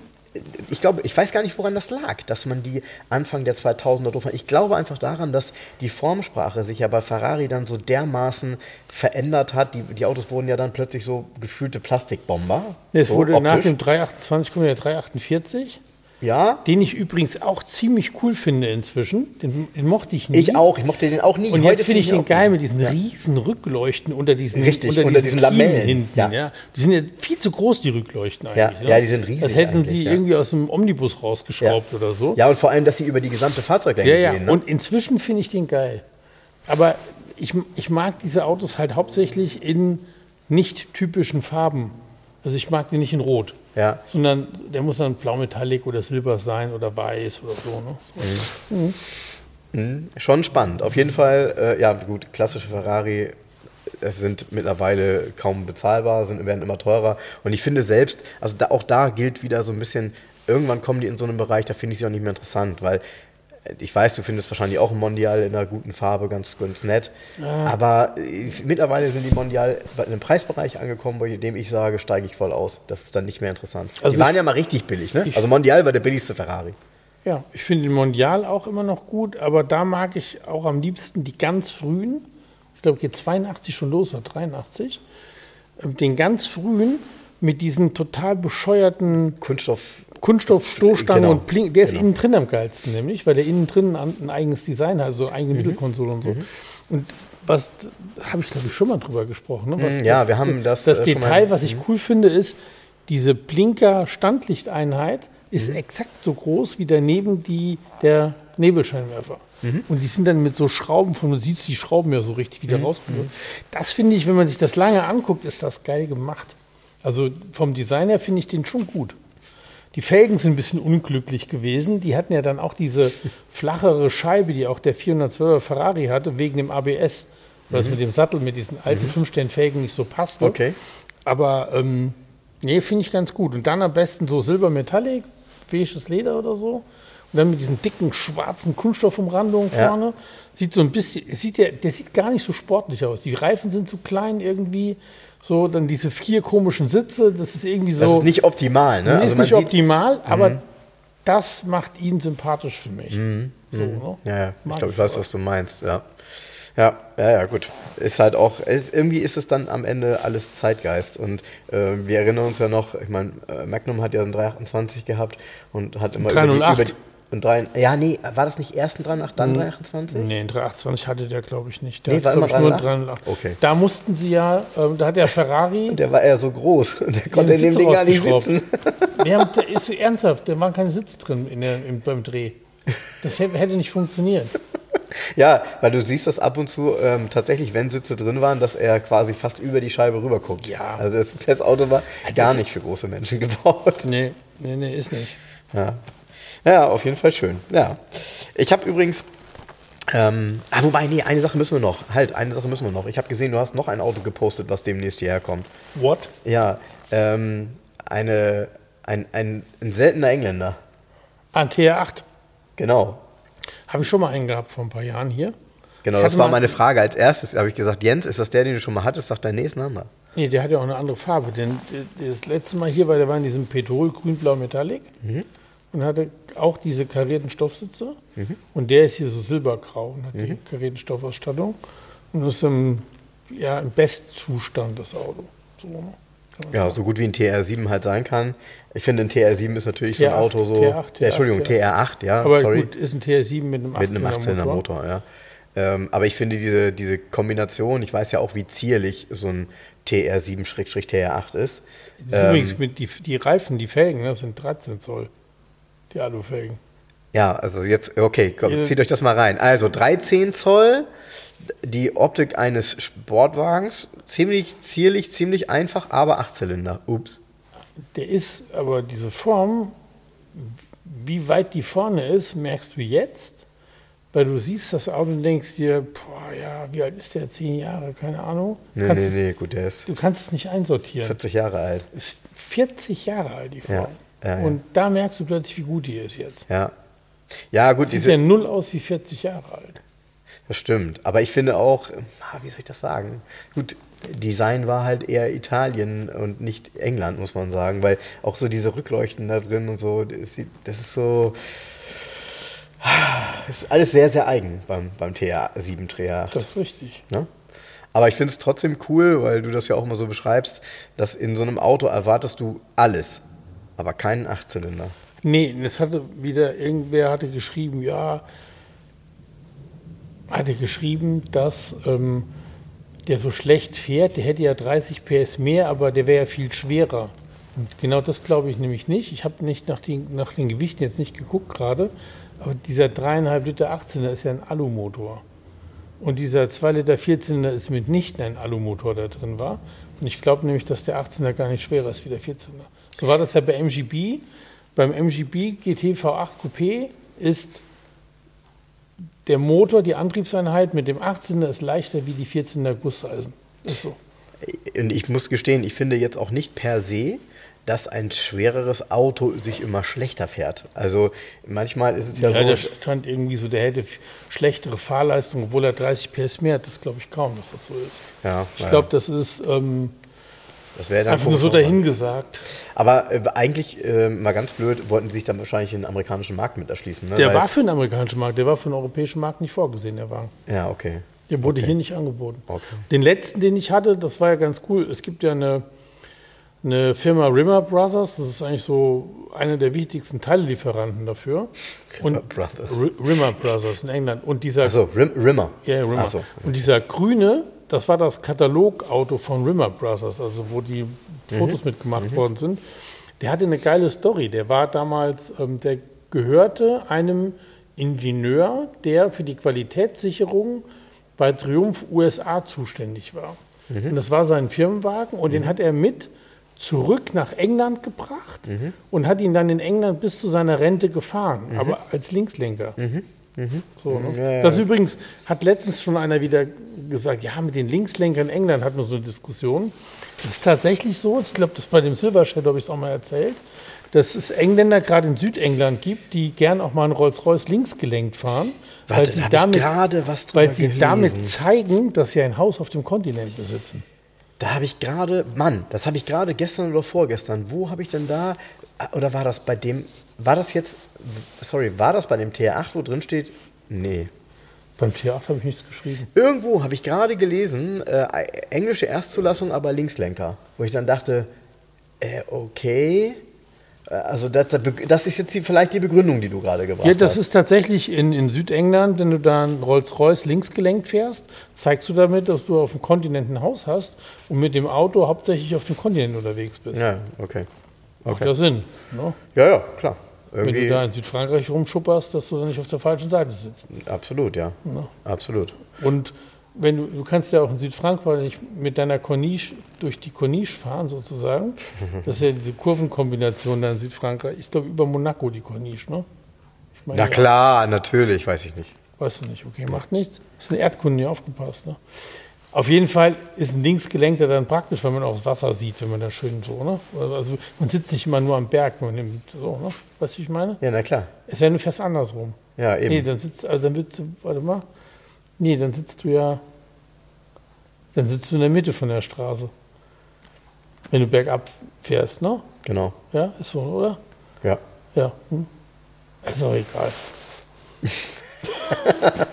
ich glaube, ich weiß gar nicht, woran das lag, dass man die Anfang der 2000er doof. Ich glaube einfach daran, dass die Formsprache sich ja bei Ferrari dann so dermaßen verändert hat. Die, die Autos wurden ja dann plötzlich so gefühlte Plastikbomber. Es so wurde nach optisch. dem 328 kommt der 348, Ja, den ich übrigens auch ziemlich cool finde inzwischen. Den, den mochte ich nie. ich auch. Ich mochte den auch nie. Und Heute jetzt finde ich den geil mit diesen riesen Rückleuchten unter diesen, Richtig, unter unter diesen, diesen Lamellen. Hinten. Ja. Ja. Die sind ja viel zu groß, die Rückleuchten Ja, eigentlich. ne? ja, die sind riesig Das hätten ja. irgendwie aus dem Omnibus rausgeschraubt oder so. Ja, und vor allem, dass sie über die gesamte Fahrzeuglänge Ja, ja. gehen. Ne? Und inzwischen finde ich den geil. Aber ich, ich mag diese Autos halt hauptsächlich in nicht typischen Farben. Also ich mag den nicht in Rot. Ja. Sondern der muss dann blau metallic oder silber sein oder weiß oder so. Ne? so. Schon spannend. Auf jeden Fall, äh, ja gut, klassische Ferrari äh, sind mittlerweile kaum bezahlbar, sind, werden immer teurer. Und ich finde selbst, also da, auch da gilt wieder so ein bisschen, irgendwann kommen die in so einen Bereich, da finde ich sie auch nicht mehr interessant, weil ich weiß, du findest wahrscheinlich auch ein Mondial in einer guten Farbe ganz, ganz nett. Aber äh, mittlerweile sind die Mondial bei einem Preisbereich angekommen, bei dem ich sage, steige ich voll aus. Das ist dann nicht mehr interessant. Also die waren ja mal richtig billig, ne? Also Mondial war der billigste Ferrari. Ja, ich finde den Mondial auch immer noch gut, aber da mag ich auch am liebsten die ganz frühen. Ich glaube, geht 82 schon los oder 83. Ähm, Den ganz frühen mit diesen total bescheuerten Kunststoff. Kunststoffstoßstange Genau, und Blink. Der ist genau. innen drin am geilsten, nämlich, weil der innen drin ein, eigenes Design hat, so eine Mhm. eigene Mittelkonsole und so. Und was habe ich, glaube ich, schon mal drüber gesprochen. Ne? Was, Mhm, ja, das, wir haben das, Das äh, Detail, mal- was ich cool finde, ist, diese Blinker-Standlichteinheit Mhm. ist exakt so groß wie daneben die der Nebelscheinwerfer. Mhm. Und die sind dann mit so Schrauben von, man sieht die Schrauben ja so richtig Mhm. wieder rausgeholt. Das finde ich, wenn man sich das lange anguckt, ist das geil gemacht. Also vom Design her finde ich den schon gut. Die Felgen sind ein bisschen unglücklich gewesen. Die hatten ja dann auch diese flachere Scheibe, die auch der 412er Ferrari hatte, wegen dem ABS, weil es mit dem Sattel, mit diesen alten Fünfstern-Felgen nicht so passte. Okay. Aber ähm, Nee, finde ich ganz gut. Und dann am besten so Silbermetallic, beiges Leder oder so. Und dann mit diesen dicken schwarzen Kunststoffumrandungen Ja. vorne. Sieht so ein bisschen, sieht ja, der sieht gar nicht so sportlich aus. Die Reifen sind zu klein irgendwie. So, dann diese vier komischen Sitze, das ist irgendwie so. Das ist nicht optimal, ne? ist man nicht Mhm. optimal, aber das macht ihn sympathisch für mich. So, ne? Ja, ja. ich glaube, ich weiß, was du meinst, ja. Ja, ja, ja, gut. Ist halt auch, es, irgendwie ist es dann am Ende alles Zeitgeist. Und äh, wir erinnern uns ja noch, ich meine, äh, Magnum hat ja einen 328 gehabt und hat immer über die, 308. über die und drei, ja, nee, war das nicht erst ein 308, dann 328? Nee, ein 328 hatte der, glaube ich, nicht. Der Nee, war immer ich, nur 308? Okay. Da mussten sie ja, ähm, da hat der Ferrari. Der war eher so groß und der konnte in dem Ding gar nicht sitzen. Wir haben, der ist so ernsthaft, da waren keine Sitze drin in der, im, beim Dreh. Das hätte nicht funktioniert. Ja, weil du siehst das ab und zu ähm, tatsächlich, wenn Sitze drin waren, dass er quasi fast über die Scheibe rüber guckt. Ja. Also das, das Auto war gar das- nicht für große Menschen gebaut. Nee, nee, nee, ist nicht. Ja. Ja, auf jeden Fall schön. Ja. Ich habe übrigens. Ähm, ah, wobei, nee, eine Sache müssen wir noch. Halt, eine Sache müssen wir noch. Ich habe gesehen, du hast noch ein Auto gepostet, was demnächst hierher kommt. What? Ja, ähm, eine, ein, ein, ein seltener Engländer. Ein TR8. Genau. Habe ich schon mal einen gehabt vor ein paar Jahren hier. Genau, das war meine Frage. Als erstes habe ich gesagt, Jens, ist das der, den du schon mal hattest? Sagt er, nee, ist ein anderer. Nee, der hat ja auch eine andere Farbe. Denn äh, das letzte Mal hier war, der war in diesem Petrol grün-blau Metallic und hatte auch diese karierten Stoffsitze. Und der ist hier so silbergrau und hat die karierten Stoffausstattung. Und ist im, ja, im Bestzustand, das Auto. So, ne? Ja, sagen. so gut wie ein TR7 halt sein kann. Ich finde, ein TR7 ist natürlich so ein TR8, Auto so. TR8, ja, Entschuldigung, TR8, ja, Aber sorry. gut, ist ein TR7 mit einem 18er, Mit einem 18er Motor. Motor, ja. Ähm, aber ich finde diese, diese Kombination, ich weiß ja auch, wie zierlich so ein TR7-TR8 ist. Ist Übrigens, mit die, die Reifen, die Felgen, ne, das sind 13 Zoll. Die Alufelgen. Ja, also jetzt, okay, komm, zieht euch das mal rein. Also 13 Zoll, die Optik eines Sportwagens, ziemlich zierlich, ziemlich einfach, aber Achtzylinder. Ups. Der ist aber diese Form, wie weit die vorne ist, merkst du jetzt, weil du siehst das Auto und denkst dir, boah, ja, wie alt ist der? Zehn Jahre, keine Ahnung. Nee, kannst, nee, nee, gut, der ist Du kannst es nicht einsortieren. 40 Jahre alt. Ist 40 Jahre alt, die Form. Ja, ja, ja. Und da merkst du plötzlich, wie gut die ist jetzt. Ja. Ja, gut, Sieht diese, ja null aus wie 40 Jahre alt. Das stimmt. Aber ich finde auch, ah, wie soll ich das sagen? Gut, Design war halt eher Italien und nicht England, muss man sagen, weil auch so diese Rückleuchten da drin und so, das, sieht- ist so. Das ist alles sehr, sehr eigen beim, beim TR7 TR8. Das ist richtig. Ne? Aber ich finde es trotzdem cool, weil du das ja auch immer so beschreibst, dass in so einem Auto erwartest du alles, aber keinen Achtzylinder. Nee, es hatte wieder, irgendwer hatte geschrieben, ja, hatte geschrieben, dass ähm, der so schlecht fährt, der hätte ja 30 PS mehr, aber der wäre ja viel schwerer. Und genau das glaube ich nämlich nicht. Ich habe nicht nach den, nach den Gewichten jetzt nicht geguckt gerade, aber dieser 3,5 Liter 18er ist ja ein Alumotor. Und dieser 2 Liter 14er ist mitnichten ein Alumotor, der drin war. Und ich glaube nämlich, dass der 18er gar nicht schwerer ist wie der 14er. So war das ja bei MGB. Beim MGB GT V8 Coupé ist der Motor, die Antriebseinheit mit dem 18er ist leichter wie die 14er Gusseisen. Ist so. Und ich muss gestehen, ich finde jetzt auch nicht per se, dass ein schwereres Auto sich immer schlechter fährt. Also manchmal ist es ja, Ja, der so. stand irgendwie so, der hätte schlechtere Fahrleistung, obwohl er 30 PS mehr hat. Das glaube ich kaum, dass das so ist. Ja, Ich glaube, das ist ähm, das wäre dann einfach nur so dahingesagt. Aber äh, eigentlich, äh, mal ganz blöd, wollten sie sich dann wahrscheinlich den amerikanischen Markt mit erschließen. Ne? Der Weil- war für den amerikanischen Markt, der war für den europäischen Markt nicht vorgesehen, der Wagen. Ja, okay. Der wurde hier nicht angeboten. Okay. Den letzten, den ich hatte, das war ja ganz cool. Es gibt ja eine, eine Firma Rimmer Brothers, das ist eigentlich so einer der wichtigsten Teillieferanten dafür. Rimmer Brothers. R Rimmer Brothers in England. Und dieser, Achso, Rim, Rimmer. ja, Rimmer. Ach so. Und dieser grüne, das war das Katalogauto von Rimmer Brothers, also wo die Mhm. Fotos mitgemacht worden sind. Der hatte eine geile Story. Der war damals, ähm, der gehörte einem Ingenieur, der für die Qualitätssicherung bei Triumph USA zuständig war. Mhm. Und das war sein Firmenwagen und den hat er mit zurück nach England gebracht Mhm. und hat ihn dann in England bis zu seiner Rente gefahren, aber als Linkslenker. So, ne? Ja, ja. Das übrigens hat letztens schon einer wieder gesagt, ja, mit den Linkslenkern in England hatten wir so eine Diskussion. Das ist tatsächlich so, ich glaube, das bei dem Silver Shadow habe ich es auch mal erzählt, dass es Engländer gerade in Südengland gibt, die gern auch mal einen Rolls-Royce links gelenkt fahren, Warte, weil sie damit, weil sie damit zeigen, dass sie ein Haus auf dem Kontinent besitzen. Da habe ich gerade, Mann, das habe ich gerade gestern oder vorgestern. Wo habe ich denn da, oder war das bei dem, war das jetzt, sorry, war das bei dem TR8, wo drin steht? Nee. Beim T8 habe ich nichts geschrieben. Irgendwo habe ich gerade gelesen, äh, englische Erstzulassung, aber Linkslenker. Wo ich dann dachte, äh, okay. Äh, Also das, das ist jetzt die, vielleicht die Begründung, die du gerade gebracht Ja, das hast. ist tatsächlich in, in Südengland, wenn du da einen Rolls-Royce links gelenkt fährst, zeigst du damit, dass du auf dem Kontinent ein Haus hast und mit dem Auto hauptsächlich auf dem Kontinent unterwegs bist. Ja, okay. Macht okay. ja Sinn. Ne? Ja, ja, klar. Wenn du Irgendwie, da in Südfrankreich rumschupperst, dass du dann nicht auf der falschen Seite sitzt. absolut, ja. Absolut. Und wenn du, du kannst ja auch in Südfrankreich mit deiner Corniche durch die Corniche fahren sozusagen. Das ist ja diese Kurvenkombination da in Südfrankreich. Ich glaube über Monaco die Corniche, ne? Ich meine, Na ja. klar, natürlich, weiß ich nicht. Weißt du nicht, okay, macht nichts. Ist eine Erdkunde, hier aufgepasst. Ne? Auf jeden Fall ist ein Linksgelenkter dann praktisch, wenn man auch das Wasser sieht, wenn man da schön so, ne? Also man sitzt nicht immer nur am Berg, man nimmt so, ne? Weißt du, wie ich meine? Ja, na klar. Ist ja nur fast andersrum. Ja, eben. Nee, dann sitzt, also dann willst du, warte mal. Nee, dann sitzt du ja, dann sitzt du in der Mitte von der Straße. Wenn du bergab fährst, ne? Genau. Ja, ist so, oder? Ja. Ja. Hm? Ist auch egal.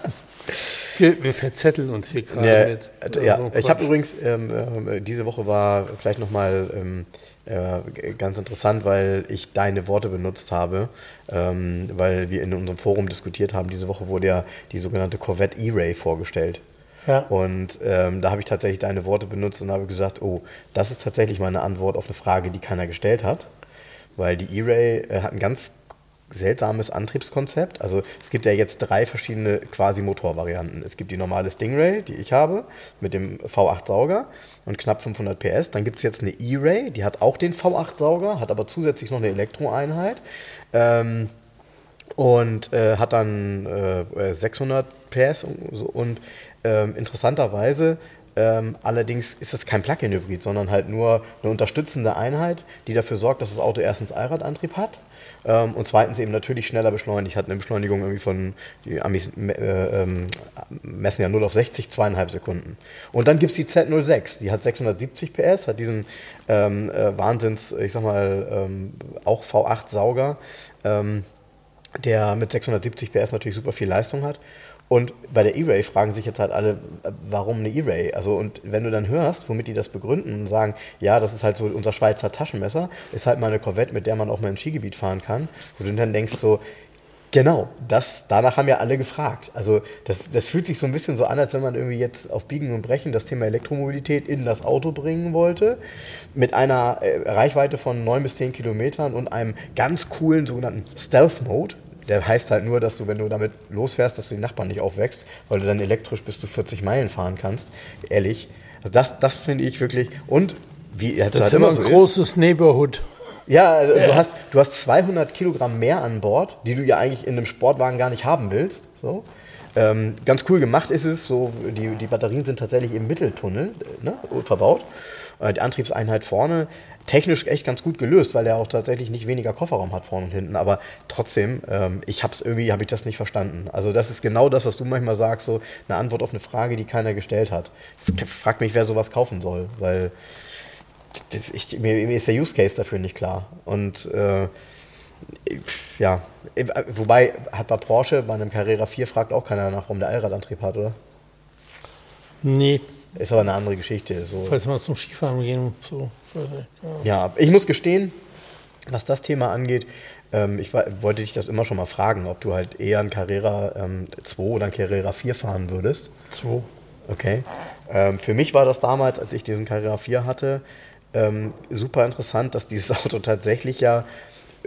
wir, wir verzetteln uns hier gerade Ja, mit. äh, ja. so ich habe übrigens, ähm, ähm, diese Woche war vielleicht nochmal ähm, äh, ganz interessant, weil ich deine Worte benutzt habe, ähm, weil wir in unserem Forum diskutiert haben. Diese Woche wurde ja die sogenannte Corvette E-Ray vorgestellt. Ja. Und ähm, da habe ich tatsächlich deine Worte benutzt und habe gesagt, oh, das ist tatsächlich meine Antwort auf eine Frage, die keiner gestellt hat. Weil die E-Ray äh, hat ein ganz seltsames Antriebskonzept. Also es gibt ja jetzt drei verschiedene quasi Motorvarianten. Es gibt die normale Stingray, die ich habe, mit dem V8-Sauger und knapp 500 PS. Dann gibt es jetzt eine E-Ray, die hat auch den V8-Sauger, hat aber zusätzlich noch eine Elektroeinheit. Ähm, und äh, hat dann äh, 600 PS und, so. und ähm, interessanterweise ähm, allerdings ist das kein Plug-in-Hybrid, sondern halt nur eine unterstützende Einheit, die dafür sorgt, dass das Auto erstens Allradantrieb hat ähm, und zweitens eben natürlich schneller beschleunigt. Hat eine Beschleunigung irgendwie von, die Amis äh, ähm, messen ja 0 auf 60, zweieinhalb Sekunden. Und dann gibt es die Z06, die hat 670 PS, hat diesen ähm, äh, Wahnsinns, ich sag mal, ähm, auch V8-Sauger. Ähm, der mit 670 PS natürlich super viel Leistung hat. Und bei der E-Ray fragen sich jetzt halt alle, warum eine E-Ray? Also, und wenn du dann hörst, womit die das begründen und sagen, ja, das ist halt so unser Schweizer Taschenmesser, ist halt mal eine Corvette, mit der man auch mal im Skigebiet fahren kann, wo du dann denkst so, Genau, das, danach haben ja alle gefragt. Also das, das fühlt sich so ein bisschen so an, als wenn man irgendwie jetzt auf Biegen und Brechen das Thema Elektromobilität in das Auto bringen wollte, mit einer äh, Reichweite von 9 bis 10 Kilometern und einem ganz coolen sogenannten Stealth-Mode. Der heißt halt nur, dass du, wenn du damit losfährst, dass du die Nachbarn nicht aufwächst, weil du dann elektrisch bis zu 40 Meilen fahren kannst. Ehrlich. Also das, das finde ich wirklich. Und wie Das halt ist immer immer ein so ist, großes Neighborhood. ja, also Ja. Du, hast, du hast 200 Kilogramm mehr an Bord, die du ja eigentlich in einem Sportwagen gar nicht haben willst. So. Ähm, ganz cool gemacht ist es, so, die, die Batterien sind tatsächlich im Mitteltunnel ne, verbaut. Äh, die Antriebseinheit vorne, technisch echt ganz gut gelöst, weil er auch tatsächlich nicht weniger Kofferraum hat vorne und hinten. Aber trotzdem, ähm, ich habe es irgendwie, habe ich das nicht verstanden. Also das ist genau das, was du manchmal sagst, so eine Antwort auf eine Frage, die keiner gestellt hat. Frag mich, wer sowas kaufen soll, weil das, ich, mir, mir ist der Use Case dafür nicht klar. Und äh, ja, wobei hat bei Porsche bei einem Carrera 4 fragt auch keiner nach, warum der Allradantrieb hat, oder? Nee, Ist aber eine andere Geschichte. So. falls man zum Skifahren gehen so. Ja. Ja, ich muss gestehen, was das Thema angeht, ähm, ich wollte dich das immer schon mal fragen, ob du halt eher ein Carrera ähm, 2 oder ein Carrera 4 fahren würdest. So. Okay. Ähm, für mich war das damals, als ich diesen Carrera 4 hatte, ähm, super interessant, dass dieses Auto tatsächlich ja,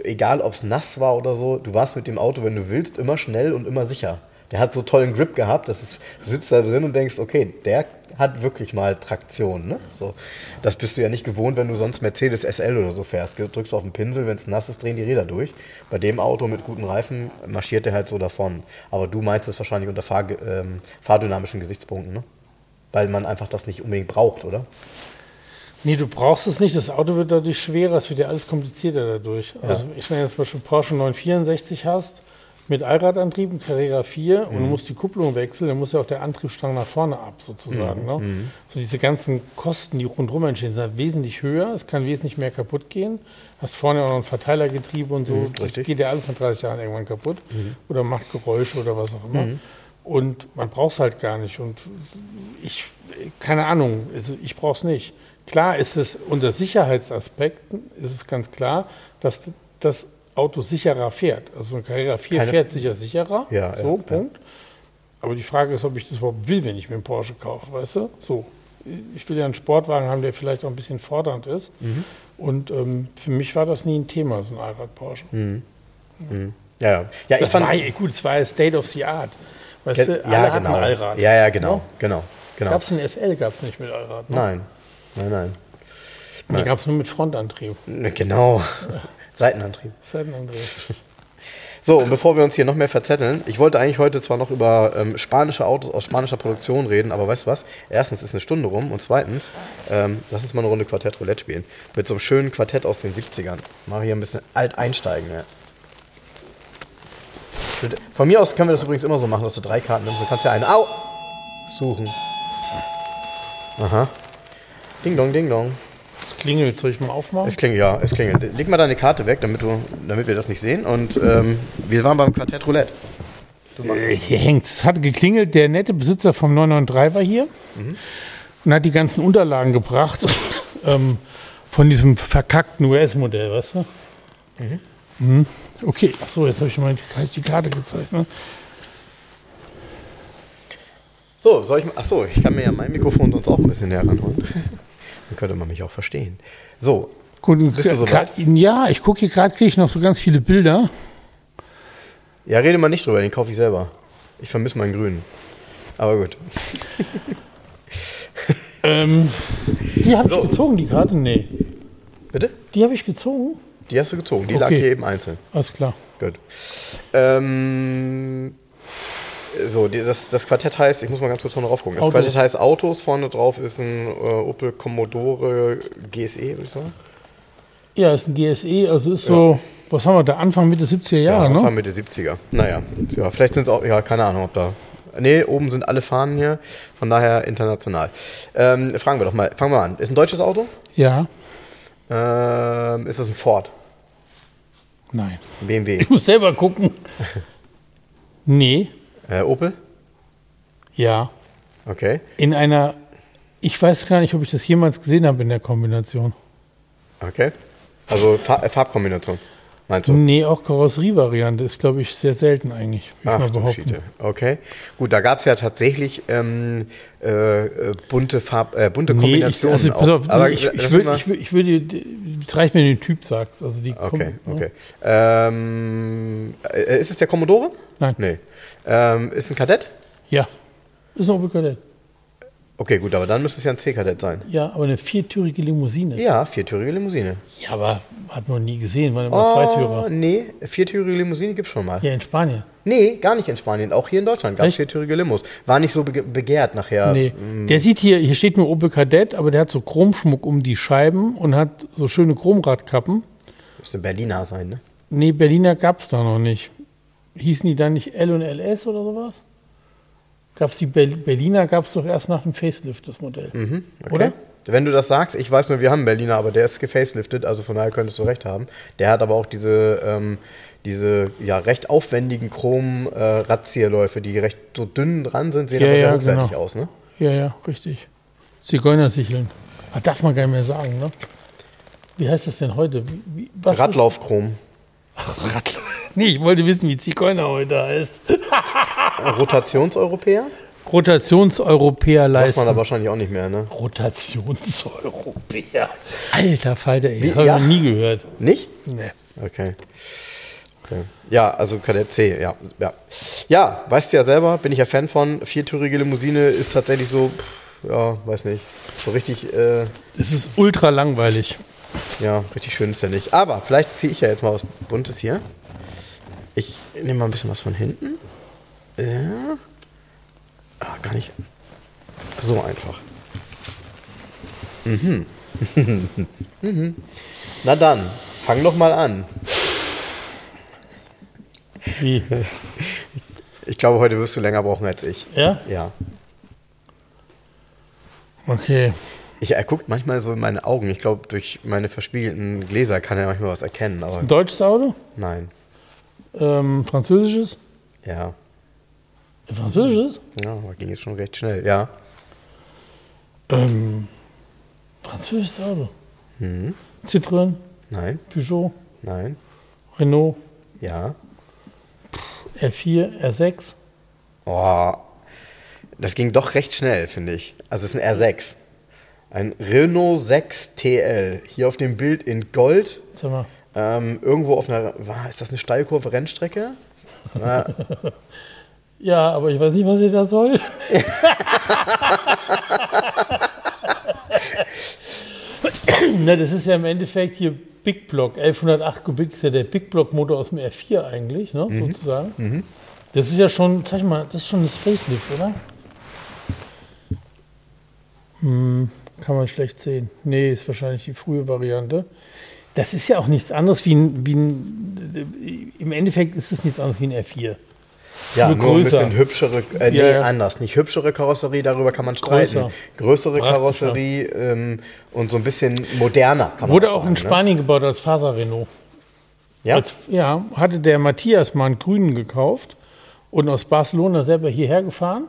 egal ob es nass war oder so, du warst mit dem Auto, wenn du willst, immer schnell und immer sicher. Der hat so tollen Grip gehabt, dass du sitzt da drin und denkst, okay, der hat wirklich mal Traktion. Ne? So, das bist du ja nicht gewohnt, wenn du sonst Mercedes SL oder so fährst. Drückst du auf den Pinsel, wenn es nass ist, drehen die Räder durch. Bei dem Auto mit guten Reifen marschiert der halt so davon. Aber du meinst es wahrscheinlich unter Fahr ähm, fahrdynamischen Gesichtspunkten, ne? Weil man einfach das nicht unbedingt braucht, oder? Nee, du brauchst es nicht. Das Auto wird dadurch schwerer, es wird ja alles komplizierter dadurch. Ja. Also, ich meine, jetzt zum Beispiel Porsche 964 hast, mit Allradantrieb, ein Carrera 4 mhm. und du mhm. musst die Kupplung wechseln, dann muss ja auch der Antriebsstrang nach vorne ab, sozusagen. Mhm. Ne? Mhm. So diese ganzen Kosten, die rundherum entstehen, sind wesentlich höher. Es kann wesentlich mehr kaputt gehen. Hast vorne auch noch ein Verteilergetriebe und so. Mhm, das geht ja alles nach 30 Jahren irgendwann kaputt. Oder macht Geräusche oder was auch immer. Und man braucht es halt gar nicht. Und ich, keine Ahnung, also ich brauche es nicht. Klar ist es unter Sicherheitsaspekten, ist es ganz klar, dass das Auto sicherer fährt. Also ein Carrera 4 Keine, fährt sicher sicherer. Ja, so, ja, Punkt. Ja. Aber die Frage ist, ob ich das überhaupt will, wenn ich mir einen Porsche kaufe, weißt du? So. Ich will ja einen Sportwagen haben, der vielleicht auch ein bisschen fordernd ist. Mhm. Und ähm, für mich war das nie ein Thema, so ein Allrad-Porsche. Mhm. Mhm. Ja, ja. ja ich das fand, war, gut, es war ja State of the Art. Weißt du, alle ja, genau. Allrad. Ja, ja, genau. genau, genau. Gab es einen SL, gab es nicht mit Allrad? Ne? Nein, nein, nein. Die gab es nur mit Frontantrieb. Genau. Seitenantrieb. Seitenantrieb. So, und bevor wir uns hier noch mehr verzetteln, ich wollte eigentlich heute zwar noch über ähm, spanische Autos aus spanischer Produktion reden, aber weißt du was? Erstens ist eine Stunde rum und zweitens, ähm, lass uns mal eine Runde Quartett Roulette spielen. Mit so einem schönen Quartett aus den 70ern. Mal hier ein bisschen alt einsteigen, ja. Von mir aus können wir das übrigens immer so machen, dass du drei Karten nimmst. Du kannst ja eine Au suchen. Aha. Ding dong, ding dong klingelt. Soll ich mal aufmachen? Es klingelt, ja, es klingelt. Leg mal deine Karte weg, damit, du, damit wir das nicht sehen. Und ähm, wir waren beim Quartett Roulette. Äh, hier hängt es. hat geklingelt. Der nette Besitzer vom 993 war hier mhm. und hat die ganzen Unterlagen gebracht ähm, von diesem verkackten US-Modell, weißt du? Mhm. Mhm. Okay, achso, jetzt habe ich mal die Karte gezeigt. Ne? So, soll ich Achso, ich kann mir ja mein Mikrofon sonst auch ein bisschen näher ranholen. Dann könnte man mich auch verstehen. So, Gut, bist du so grad, Ja, ich gucke hier gerade, kriege ich noch so ganz viele Bilder. Ja, rede mal nicht drüber, den kaufe ich selber. Ich vermisse meinen grünen. Aber gut. ähm, die habe so. ich gezogen, die Karte? Nee. Bitte? Die habe ich gezogen. Die hast du gezogen, die okay. lag hier eben einzeln. Alles klar. Gut. Ähm, so, das, das Quartett heißt, ich muss mal ganz kurz vorne drauf gucken. Das Autos. Quartett heißt Autos, vorne drauf ist ein äh, Opel Commodore GSE, würde ich sagen. Ja, ist ein GSE, also ist ja. so, was haben wir da, Anfang Mitte 70er Jahre, ja, ne? Anfang Mitte 70er. Naja, ja, vielleicht sind es auch, ja, keine Ahnung, ob da. Nee, oben sind alle Fahnen hier, von daher international. Ähm, fragen wir doch mal, fangen wir an. Ist ein deutsches Auto? Ja. Ähm, ist das ein Ford? Nein. Ein BMW? Ich muss selber gucken. nee. Äh, Opel? Ja. Okay. In einer, ich weiß gar nicht, ob ich das jemals gesehen habe in der Kombination. Okay. Also Fa äh, Farbkombination, meinst du? Nee, auch Karosserievariante ist, glaube ich, sehr selten eigentlich, Ach, mal behaupten. Okay. Gut, da gab es ja tatsächlich ähm, äh, äh, bunte, Farb, äh, bunte nee, Kombinationen. Ich, also, pass auf, Aber ich, ich, würde, ich, würde, ich es reicht, wenn du den Typ sagst. Also die okay, okay. Ähm, äh, ist es der Commodore? Nein. Nee. Ähm, ist ein Kadett? Ja. Ist ein Opel Kadett. Okay, gut, aber dann müsste es ja ein C-Kadett sein. Ja, aber eine viertürige Limousine. Ja, viertürige Limousine. Ja, aber hat man nie gesehen, waren immer oh, Zweitürer. Nee, viertürige Limousine gibt es schon mal. Ja, in Spanien. Nee, gar nicht in Spanien. Auch hier in Deutschland gab es viertürige Limos. War nicht so begehrt nachher. Nee. Mm. Der sieht hier, hier steht nur Opel Kadett, aber der hat so Chromschmuck um die Scheiben und hat so schöne Chromradkappen. Müsste Berliner sein, ne? Nee, Berliner gab es da noch nicht hießen die dann nicht L und LS oder sowas? Gab es die Berliner, gab es doch erst nach dem Facelift, das Modell. Mhm, okay. Oder? Wenn du das sagst, ich weiß nur, wir haben einen Berliner, aber der ist gefaceliftet, also von daher könntest du recht haben. Der hat aber auch diese, ähm, diese ja, recht aufwendigen Chrom-Radzierläufe, äh, die recht so dünn dran sind, sehen ja, aber sehr ja, hochwertig genau. aus, ne? Ja, ja, richtig. Zigeunersicheln. Das darf man gar nicht mehr sagen, ne? Wie heißt das denn heute? Radlaufchrom. Radlauf. Nee, ich wollte wissen, wie Zigeuner heute heißt. Rotationseuropäer? Rotationseuropäer leisten. Weiß man da wahrscheinlich auch nicht mehr, ne? Rotationseuropäer. Alter Falter, ey. Habe ich noch nie gehört. Nicht? Nee. Okay. okay. Ja, also Kadett C, ja. Ja, ja weißt du ja selber, bin ich ja Fan von. Viertürige Limousine ist tatsächlich so, ja, weiß nicht. So richtig, äh, Es ist ultra langweilig. ja, richtig schön ist der nicht. Aber vielleicht ziehe ich ja jetzt mal was Buntes hier. Ich nehme mal ein bisschen was von hinten. Ja. Ah, gar nicht so einfach. Mhm. mhm. Na dann, fang doch mal an. Wie? Ich glaube, heute wirst du länger brauchen als ich. Ja? Ja. Okay. Ich, er guckt manchmal so in meine Augen. Ich glaube, durch meine verspiegelten Gläser kann er manchmal was erkennen, aber Ein deutsches Auto? nein. Ähm, französisches? Ja. Ein französisches? Ja, aber ging jetzt schon recht schnell. Ja. Ähm, französisches Auto. Mhm. Citroën, Nein. Peugeot, Nein. Renault, Ja. R4, R6. Oh, das ging doch recht schnell, finde ich. Also es ist ein R6. Ein Renault 6 TL. Hier auf dem Bild in Gold. Sag mal. Ähm, irgendwo auf einer, war, ist das eine Steilkurve Rennstrecke? Ja, Ja, aber ich weiß nicht, was ihr da soll. Na, das ist ja im Endeffekt hier Big Block. 1108 Kubik ist ja der Big Block Motor aus dem R4 eigentlich, ne, sozusagen. Das ist ja schon, sag ich mal, das ist schon das Facelift, oder? Hm, kann man schlecht sehen. Nee, ist wahrscheinlich die frühe Variante. Das ist ja auch nichts anderes wie ein, wie ein im Endeffekt ist es nichts anderes wie ein R4. ja Nur nur ein bisschen hübschere, äh, nee, Ja, ja. anders. Nicht hübschere Karosserie, darüber kann man streiten. Größer. Größere. Karosserie ähm, und so ein bisschen moderner. Wurde auch auch in sagen, Spanien gebaut als Faser-Renault. Ne? Ja? Als, ja, hatte der Matthias mal einen grünen gekauft und aus Barcelona selber hierher gefahren.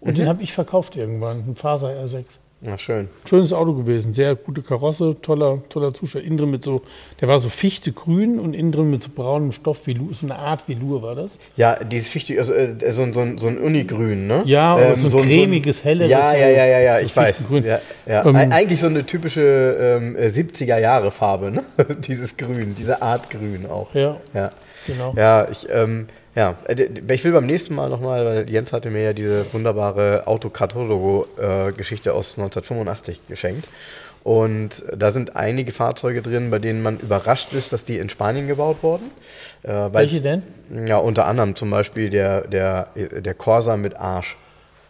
Und Mhm. den habe ich verkauft irgendwann, ein Faser R6. Ja, schön. Schönes Auto gewesen, sehr gute Karosse, toller, toller Zustand. Innen drin mit so, der war so fichtegrün und innen drin mit so braunem Stoff, wie so eine Art Velour war das. Ja, dieses Fichte, also, äh, so, ein- so, so ein Unigrün, ne? Ja, aber so ein cremiges, helleres, Ja, ja, ja, ja, ja, so ich weiß. Ja, ja. Ähm, Eig- Eigentlich so eine typische ähm, äh, 70er-Jahre-Farbe, ne? Dieses Grün, diese Art Grün auch. Ja, Ja, genau. ja ich, ähm, ja. äh, Ich will beim nächsten Mal nochmal, weil Jens hatte mir ja diese wunderbare Autocatalogo-Geschichte aus 1985 geschenkt. Und da sind einige Fahrzeuge drin, bei denen man überrascht ist, dass die in Spanien gebaut wurden. Äh, Welche denn? Ja, unter anderem zum Beispiel der, der, der Corsa mit Arsch.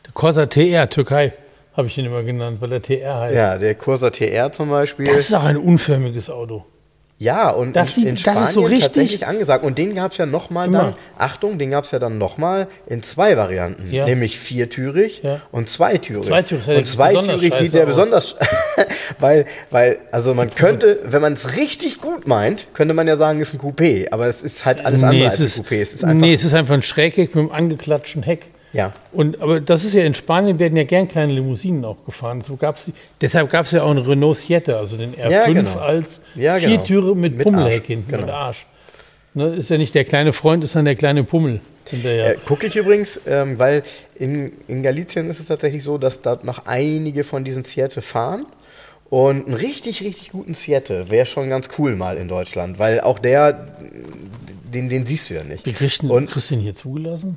Der Corsa TR, Türkei, habe ich ihn immer genannt, weil er TR heißt. Ja, der Corsa TR zum Beispiel. Das ist auch ein unförmiges Auto. Ja, und Das in, sieht- in das Spanien ist so richtig- tatsächlich angesagt. Und den gab es ja nochmal dann, Achtung, den gab es ja dann nochmal in zwei Varianten. Ja. Nämlich viertürig Ja. und zweitürig. Zweitürig, das und sieht zweitürig sieht der aus. besonders, weil, weil, also man könnte, wenn man es richtig gut meint, könnte man ja sagen, es ist ein Coupé. Aber es ist halt alles andere als ein Coupé. Es ist einfach, nee, es ist einfach ein Schrägheck mit einem angeklatschten Heck. Ja. Und, aber das ist ja in Spanien werden ja gern kleine Limousinen auch gefahren. So gab's deshalb gab es ja auch einen Renault Siete, also den R5 Ja, genau. als Ja, genau. Viertüre mit, Mit Pummelheck hinten genau. und Arsch. Ne, ist ja nicht der kleine Freund, ist dann der kleine Pummel. Äh, Gucke ich übrigens, ähm, weil in, in Galicien ist es tatsächlich so, dass da noch einige von diesen Siete fahren. Und einen richtig, richtig guten Siete wäre schon ganz cool mal in Deutschland, weil auch der, den, den siehst du ja nicht. Wie kriegst du den hier zugelassen?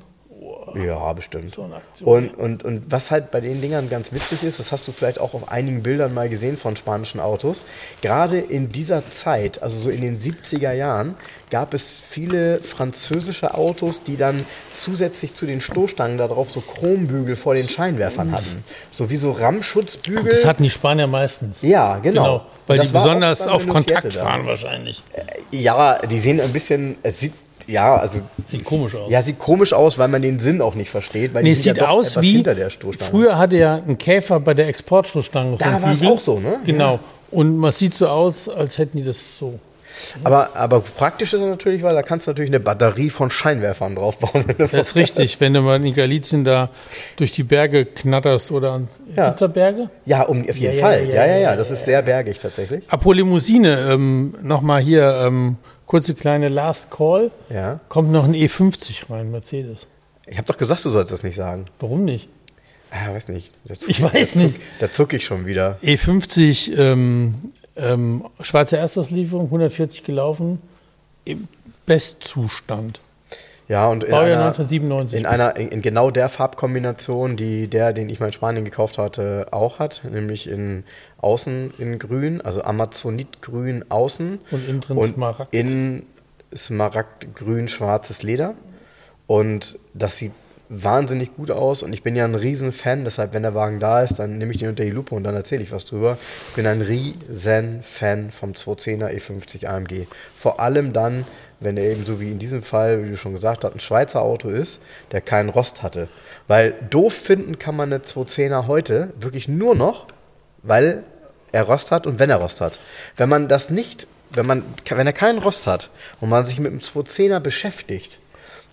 Ja, bestimmt. eine Aktion, Und, und, und was halt bei den Dingern ganz witzig ist, das hast du vielleicht auch auf einigen Bildern mal gesehen von spanischen Autos. Gerade in dieser Zeit, also so in den 70er Jahren, gab es viele französische Autos, die dann zusätzlich zu den Stoßstangen darauf so Chrombügel vor den Scheinwerfern hatten. So wie so Rammschutzbügel. Das hatten die Spanier meistens. ja, genau. weil Das die besonders auf Kontakt fahren wahrscheinlich. Ja, die sehen ein bisschen, es sieht, ja, also Sieht komisch aus. ja, sieht komisch aus, weil man den Sinn auch nicht versteht. Weil Nee, es sieht ja aus wie. hinter der Stoßstange. Früher hatte ja ein Käfer bei der Exportstoßstange. Da ein war es auch so, ne? Genau. Und man sieht so aus, als hätten die das so. Aber, aber praktisch ist es natürlich, weil da kannst du natürlich eine Batterie von Scheinwerfern draufbauen. Das ist richtig, wenn du mal in Galicien da durch die Berge knatterst oder an. Ja. Gibt's da Berge? Ja, um, auf jeden Ja, Fall. ja, Ja, ja, ja, ja. ja, Das ist sehr bergig tatsächlich. Apropos Limousine, ähm, nochmal hier, ähm, kurze kleine Last Call. Ja. Kommt noch ein E50 rein, Mercedes. Ich habe doch gesagt, du sollst das nicht sagen. Warum nicht? Ah, weiß nicht. Zuck- Ich weiß da zuck- nicht. Da zucke ich schon wieder. E50, ähm, ähm, Schweizer Erstauslieferung, 140 gelaufen, im Bestzustand. Ja, und in, Baujahr einer, 1997. in einer in, in genau der Farbkombination, die der, den ich mal in Spanien gekauft hatte, auch hat, nämlich in außen in grün, also Amazonitgrün außen Und innen drin und Smaragd. innen Smaragdgrün schwarzes Leder und das sieht wahnsinnig gut aus und ich bin ja ein riesen Fan, deshalb wenn der Wagen da ist, dann nehme ich den unter die Lupe und dann erzähle ich was drüber. Ich bin ein riesen Fan vom 210er E50 AMG. Vor allem dann, wenn er eben so wie in diesem Fall, wie du schon gesagt hast, ein Schweizer Auto ist, der keinen Rost hatte. Weil doof finden kann man eine 210er heute wirklich nur noch, weil er Rost hat und wenn er Rost hat. Wenn man das nicht, wenn man, wenn er keinen Rost hat und man sich mit dem 210er beschäftigt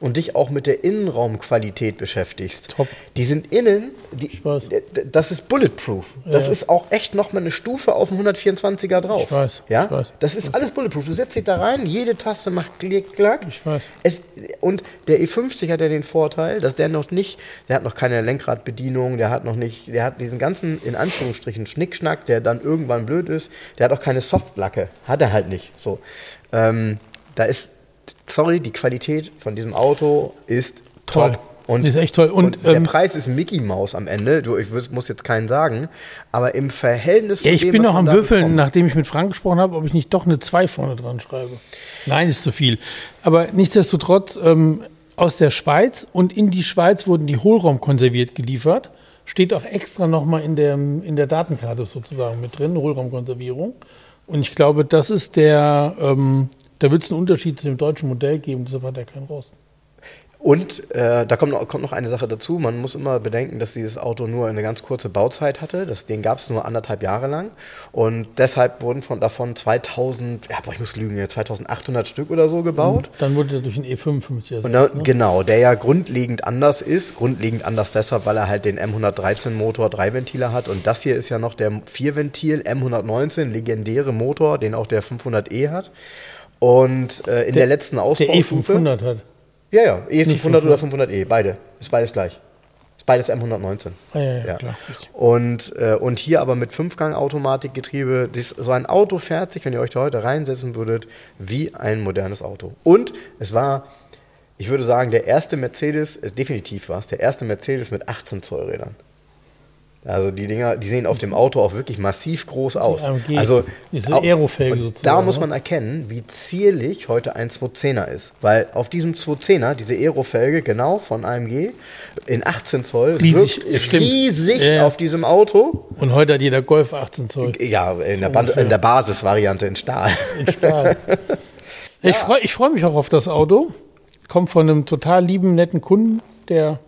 und dich auch mit der Innenraumqualität beschäftigst, Top. die sind innen, die, das ist bulletproof. Das Ja. ist auch echt nochmal eine Stufe auf dem 124er drauf. Ich weiß, Ja? ich weiß. Das ist alles bulletproof. Du setzt dich da rein, jede Taste macht klick, klack. Ich weiß. Es, und der E50 hat ja den Vorteil, dass der noch nicht, der hat noch keine Lenkradbedienung, der hat noch nicht, der hat diesen ganzen, in Anführungsstrichen, Schnickschnack, der dann irgendwann blöd ist, der hat auch keine Softlacke. Hat er halt nicht. So. Ähm, da ist, sorry, die Qualität von diesem Auto ist Toll. top. Und, ist echt toll. Und, der ähm, Preis ist Mickey Maus am Ende. Du, ich muss jetzt keinen sagen, aber im Verhältnis Ja, zu ich bin noch am Würfeln, bekommt- nachdem ich mit Frank gesprochen habe, ob ich nicht doch eine 2 vorne dran schreibe. Nein, ist zu viel. Aber nichtsdestotrotz, ähm, aus der Schweiz und in die Schweiz wurden die Hohlraum konserviert geliefert. Steht auch extra nochmal in der, in der Datenkarte sozusagen mit drin, Hohlraumkonservierung. Und ich glaube, das ist der, ähm, da wird es einen Unterschied zu dem deutschen Modell geben, deshalb hat er keinen Rost. Und äh, da kommt noch, kommt noch eine Sache dazu. Man muss immer bedenken, dass dieses Auto nur eine ganz kurze Bauzeit hatte. Das, den gab es nur anderthalb Jahre lang. Und deshalb wurden von, davon 2000, ja, boah, ich muss lügen, ja, 2800 Stück oder so gebaut. Dann wurde er durch einen E55 ersetzt. Und da, ne? Genau, der ja grundlegend anders ist. Grundlegend anders deshalb, weil er halt den M113 Motor, drei Ventile hat. Und das hier ist ja noch der Vierventil M119, legendäre Motor, den auch der 500e hat. Und äh, in der, letzten Der Ausbaustufe. E500 hat. Ja, ja, E500 Nicht oder 500e, beide. Ist beides gleich. Ist beides M119. Ah, ja, ja, klar. richtig. Und, äh, und hier aber mit Fünfgang-Automatikgetriebe. Das- So ein Auto fährt sich, wenn ihr euch da heute reinsetzen würdet, wie ein modernes Auto. Und es war, ich würde sagen, der erste Mercedes, äh, definitiv war es, der erste Mercedes mit 18 Zoll Rädern. Also die Dinger, die sehen auf dem Auto auch wirklich massiv groß aus. AMG, also diese Aerofelge sozusagen, Da muss ne? man erkennen, wie zierlich heute ein 210er ist. Weil auf diesem 210er, diese Aerofelge, genau von AMG, in 18 Zoll, Riesig, wirkt riesig Ja, ja. auf diesem Auto. Und heute hat jeder Golf 18 Zoll Ja, in der, Band, in der Basisvariante in Stahl. in Stahl. Ich freue ich freu mich auch auf das Auto. Kommt von einem total lieben, netten Kunden, der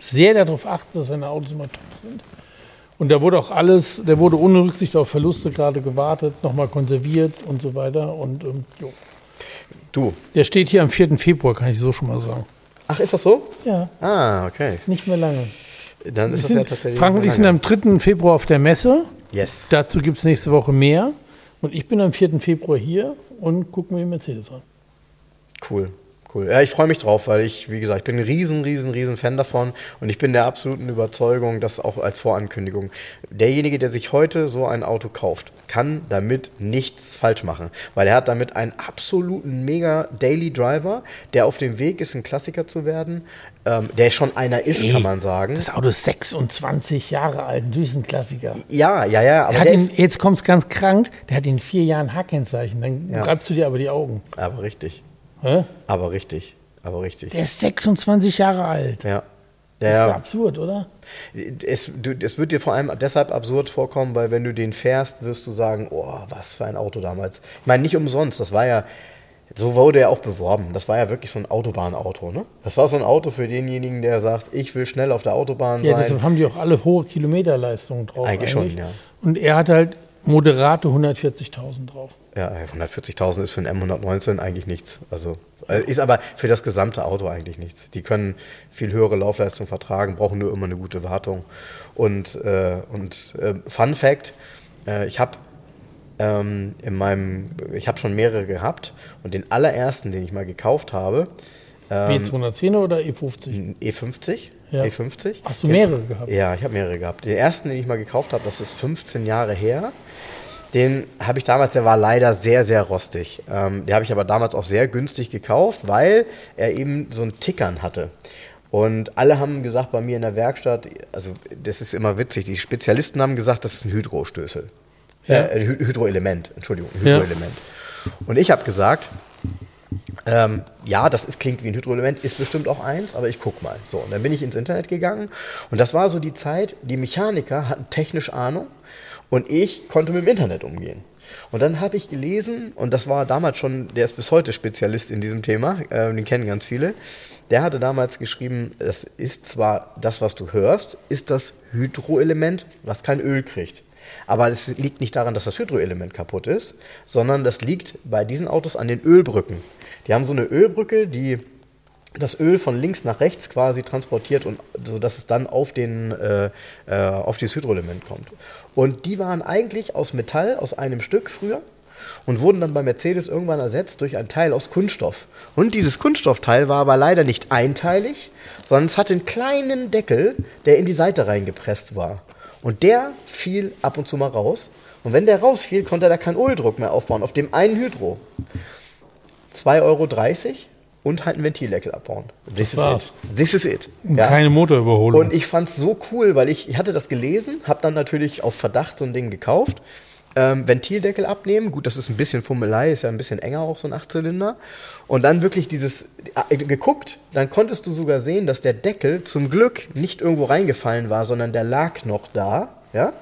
sehr darauf achtet, dass seine Autos immer top sind. Und da wurde auch alles, der wurde ohne Rücksicht auf Verluste gerade gewartet, nochmal konserviert und so weiter. Und ähm, jo. Du. der steht hier am 4. Februar, kann ich so schon mal sagen. Ach, ist das so? Ja, Ah, okay. nicht mehr lange. Dann ist Wir das ja sind, tatsächlich. Frank und ich sind am 3. Februar auf der Messe. Yes. Dazu gibt es nächste Woche mehr. Und ich bin am 4. Februar hier und gucke mir den Mercedes an. Cool. Cool. Ja, ich freue mich drauf, weil ich, wie gesagt, ich bin ein riesen, riesen, riesen Fan davon und ich bin der absoluten Überzeugung, dass auch als Vorankündigung, derjenige, der sich heute so ein Auto kauft, kann damit nichts falsch machen, weil er hat damit einen absoluten mega Daily Driver, der auf dem Weg ist, ein Klassiker zu werden, ähm, der schon einer ist, Ey, kann man sagen. Das Auto ist 26 Jahre alt, natürlich ist ein Klassiker. Ja, ja, ja, aber Der hat der ihn, jetzt kommt es ganz krank, der hat in vier Jahren H-Kennzeichen. Dann Ja. reibst du dir aber die Augen. aber richtig, Hä? aber richtig, aber richtig. Der ist 26 Jahre alt. Ja. Das Ja, ist ja. absurd, oder? Es, du, es wird dir vor allem deshalb absurd vorkommen, weil wenn du den fährst, wirst du sagen, oh, was für ein Auto damals. Ich meine, nicht umsonst, das war ja, so wurde er auch beworben. Das war ja wirklich so ein Autobahnauto, ne? Das war so ein Auto für denjenigen, der sagt, ich will schnell auf der Autobahn Ja, sein. deshalb haben die auch alle hohe Kilometerleistungen drauf. Eigentlich schon, ja. Und er hat halt moderate 140.000 drauf. Ja, 140.000 ist für einen M119 eigentlich nichts. Also äh, ist aber für das gesamte Auto eigentlich nichts. Die können viel höhere Laufleistung vertragen, brauchen nur immer eine gute Wartung. Und, äh, und äh, Fun Fact: äh, Ich habe ähm, in meinem, ich habe schon mehrere gehabt und den allerersten, den ich mal gekauft habe, ähm, W210 oder E50? ein E50. Ja. E50. Hast du mehrere gehabt? Ja, ich habe mehrere gehabt. Den ersten, den ich mal gekauft habe, das ist 15 Jahre her. Den habe ich damals, der war leider sehr, sehr rostig. Ähm, den habe ich aber damals auch sehr günstig gekauft, weil er eben so ein Tickern hatte. Und alle haben gesagt bei mir in der Werkstatt, also das ist immer witzig, die Spezialisten haben gesagt, das ist ein Hydrostößel. Ja. Äh, Hy- Hydroelement, Entschuldigung, Hydroelement. Und ich habe gesagt, ähm, ja, das ist, klingt wie ein Hydroelement, ist bestimmt auch eins, aber ich guck mal. So, und dann bin ich ins Internet gegangen und das war so die Zeit, die Mechaniker hatten technisch Ahnung und ich konnte mit dem Internet umgehen. Und dann habe ich gelesen, und das war damals schon, der ist bis heute Spezialist in diesem Thema, äh, den kennen ganz viele, der hatte damals geschrieben, es ist zwar das, was du hörst, ist das Hydroelement, was kein Öl kriegt. Aber es liegt nicht daran, dass das Hydroelement kaputt ist, sondern das liegt bei diesen Autos an den Ölbrücken. Die haben so eine Ölbrücke, die das Öl von links nach rechts quasi transportiert und so dass es dann auf den äh, äh, auf dieses Hydroelement kommt. Und die waren eigentlich aus Metall aus einem Stück früher und wurden dann bei Mercedes irgendwann ersetzt durch ein Teil aus Kunststoff. Und dieses Kunststoffteil war aber leider nicht einteilig, sondern es hatte einen kleinen Deckel, der in die Seite reingepresst war. Und der fiel ab und zu mal raus. Und wenn der rausfiel, konnte er da keinen Öldruck mehr aufbauen auf dem einen Hydro. 2,30 Euro und halt einen Ventildeckel abbauen. This is war's. it. This is it. Und Ja. keine Motorüberholung. Und ich fand es so cool, weil ich, ich hatte das gelesen, habe dann natürlich auf Verdacht so ein Ding gekauft. Ähm, Ventildeckel abnehmen, gut, das ist ein bisschen Fummelei, ist ja ein bisschen enger auch so ein Achtzylinder. Und dann wirklich dieses, äh, geguckt, dann konntest du sogar sehen, dass der Deckel zum Glück nicht irgendwo reingefallen war, sondern der lag noch da, ja.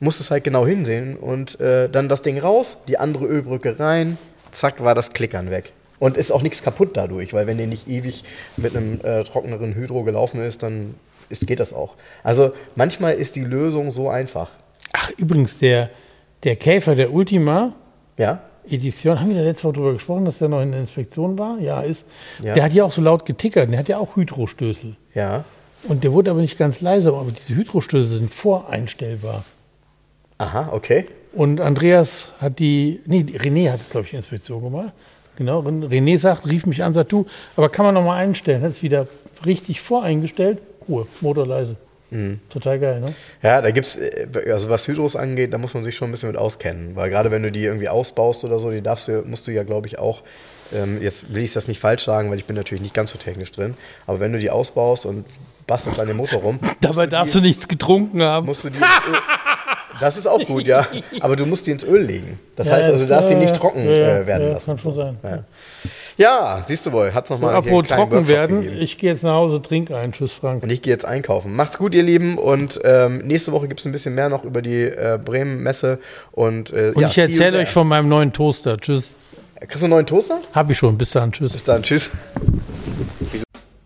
Musstest halt genau hinsehen und äh, dann das Ding raus, die andere Ölbrücke rein, zack, war das Klickern weg. Und ist auch nichts kaputt dadurch, weil wenn der nicht ewig mit einem äh, trockeneren Hydro gelaufen ist, dann ist, geht das auch. Also manchmal ist die Lösung so einfach. Ach, übrigens, der, der Käfer der Ultima Ja? Edition, haben wir da letzte Woche drüber gesprochen, dass der noch in der Inspektion war? Ja, ist. Ja. Der hat ja auch so laut getickert, der hat ja auch Hydrostößel. Ja. Und der wurde aber nicht ganz leise, aber diese Hydrostößel sind voreinstellbar. Aha, okay. Und Andreas hat die, nee, René hat es, glaube ich, die Inspektion gemacht. Genau, René sagt, rief mich an, sagt du, aber kann man noch mal einstellen? Hat es wieder richtig voreingestellt. Ruhe, Motor leise. Total geil, ne? Ja, da gibt's, äh, also was Hydros angeht, da muss man sich schon ein bisschen mit auskennen. Weil gerade wenn du die irgendwie ausbaust oder so, die darfst du, musst du ja, glaube ich, auch, ähm, jetzt will ich das nicht falsch sagen, weil ich bin natürlich nicht ganz so technisch drin, aber wenn du die ausbaust und bastelst an dem Motor rum, Dabei darfst du nichts getrunken haben. musst du die ins Öl, Das ist auch gut, ja. Aber du musst die ins Öl legen. Das heißt Ja, also, du darfst die nicht trocken ja, äh, werden ja, lassen. kann schon sein. Ja, ja siehst du wohl, hat's noch So, mal hier einen apropos trocken Workshop werden, gegeben. ich gehe jetzt nach Hause, trink ein. Tschüss, Frank. Und ich gehe jetzt einkaufen. Macht's gut, ihr Lieben. Und ähm, nächste Woche gibt's ein bisschen mehr noch über die äh, Bremen-Messe. Und, äh, Und ja, ich erzähle euch von meinem neuen Toaster. Tschüss. Kriegst du einen neuen Toaster? Hab ich schon. Bis dann. Tschüss. Bis dann, tschüss.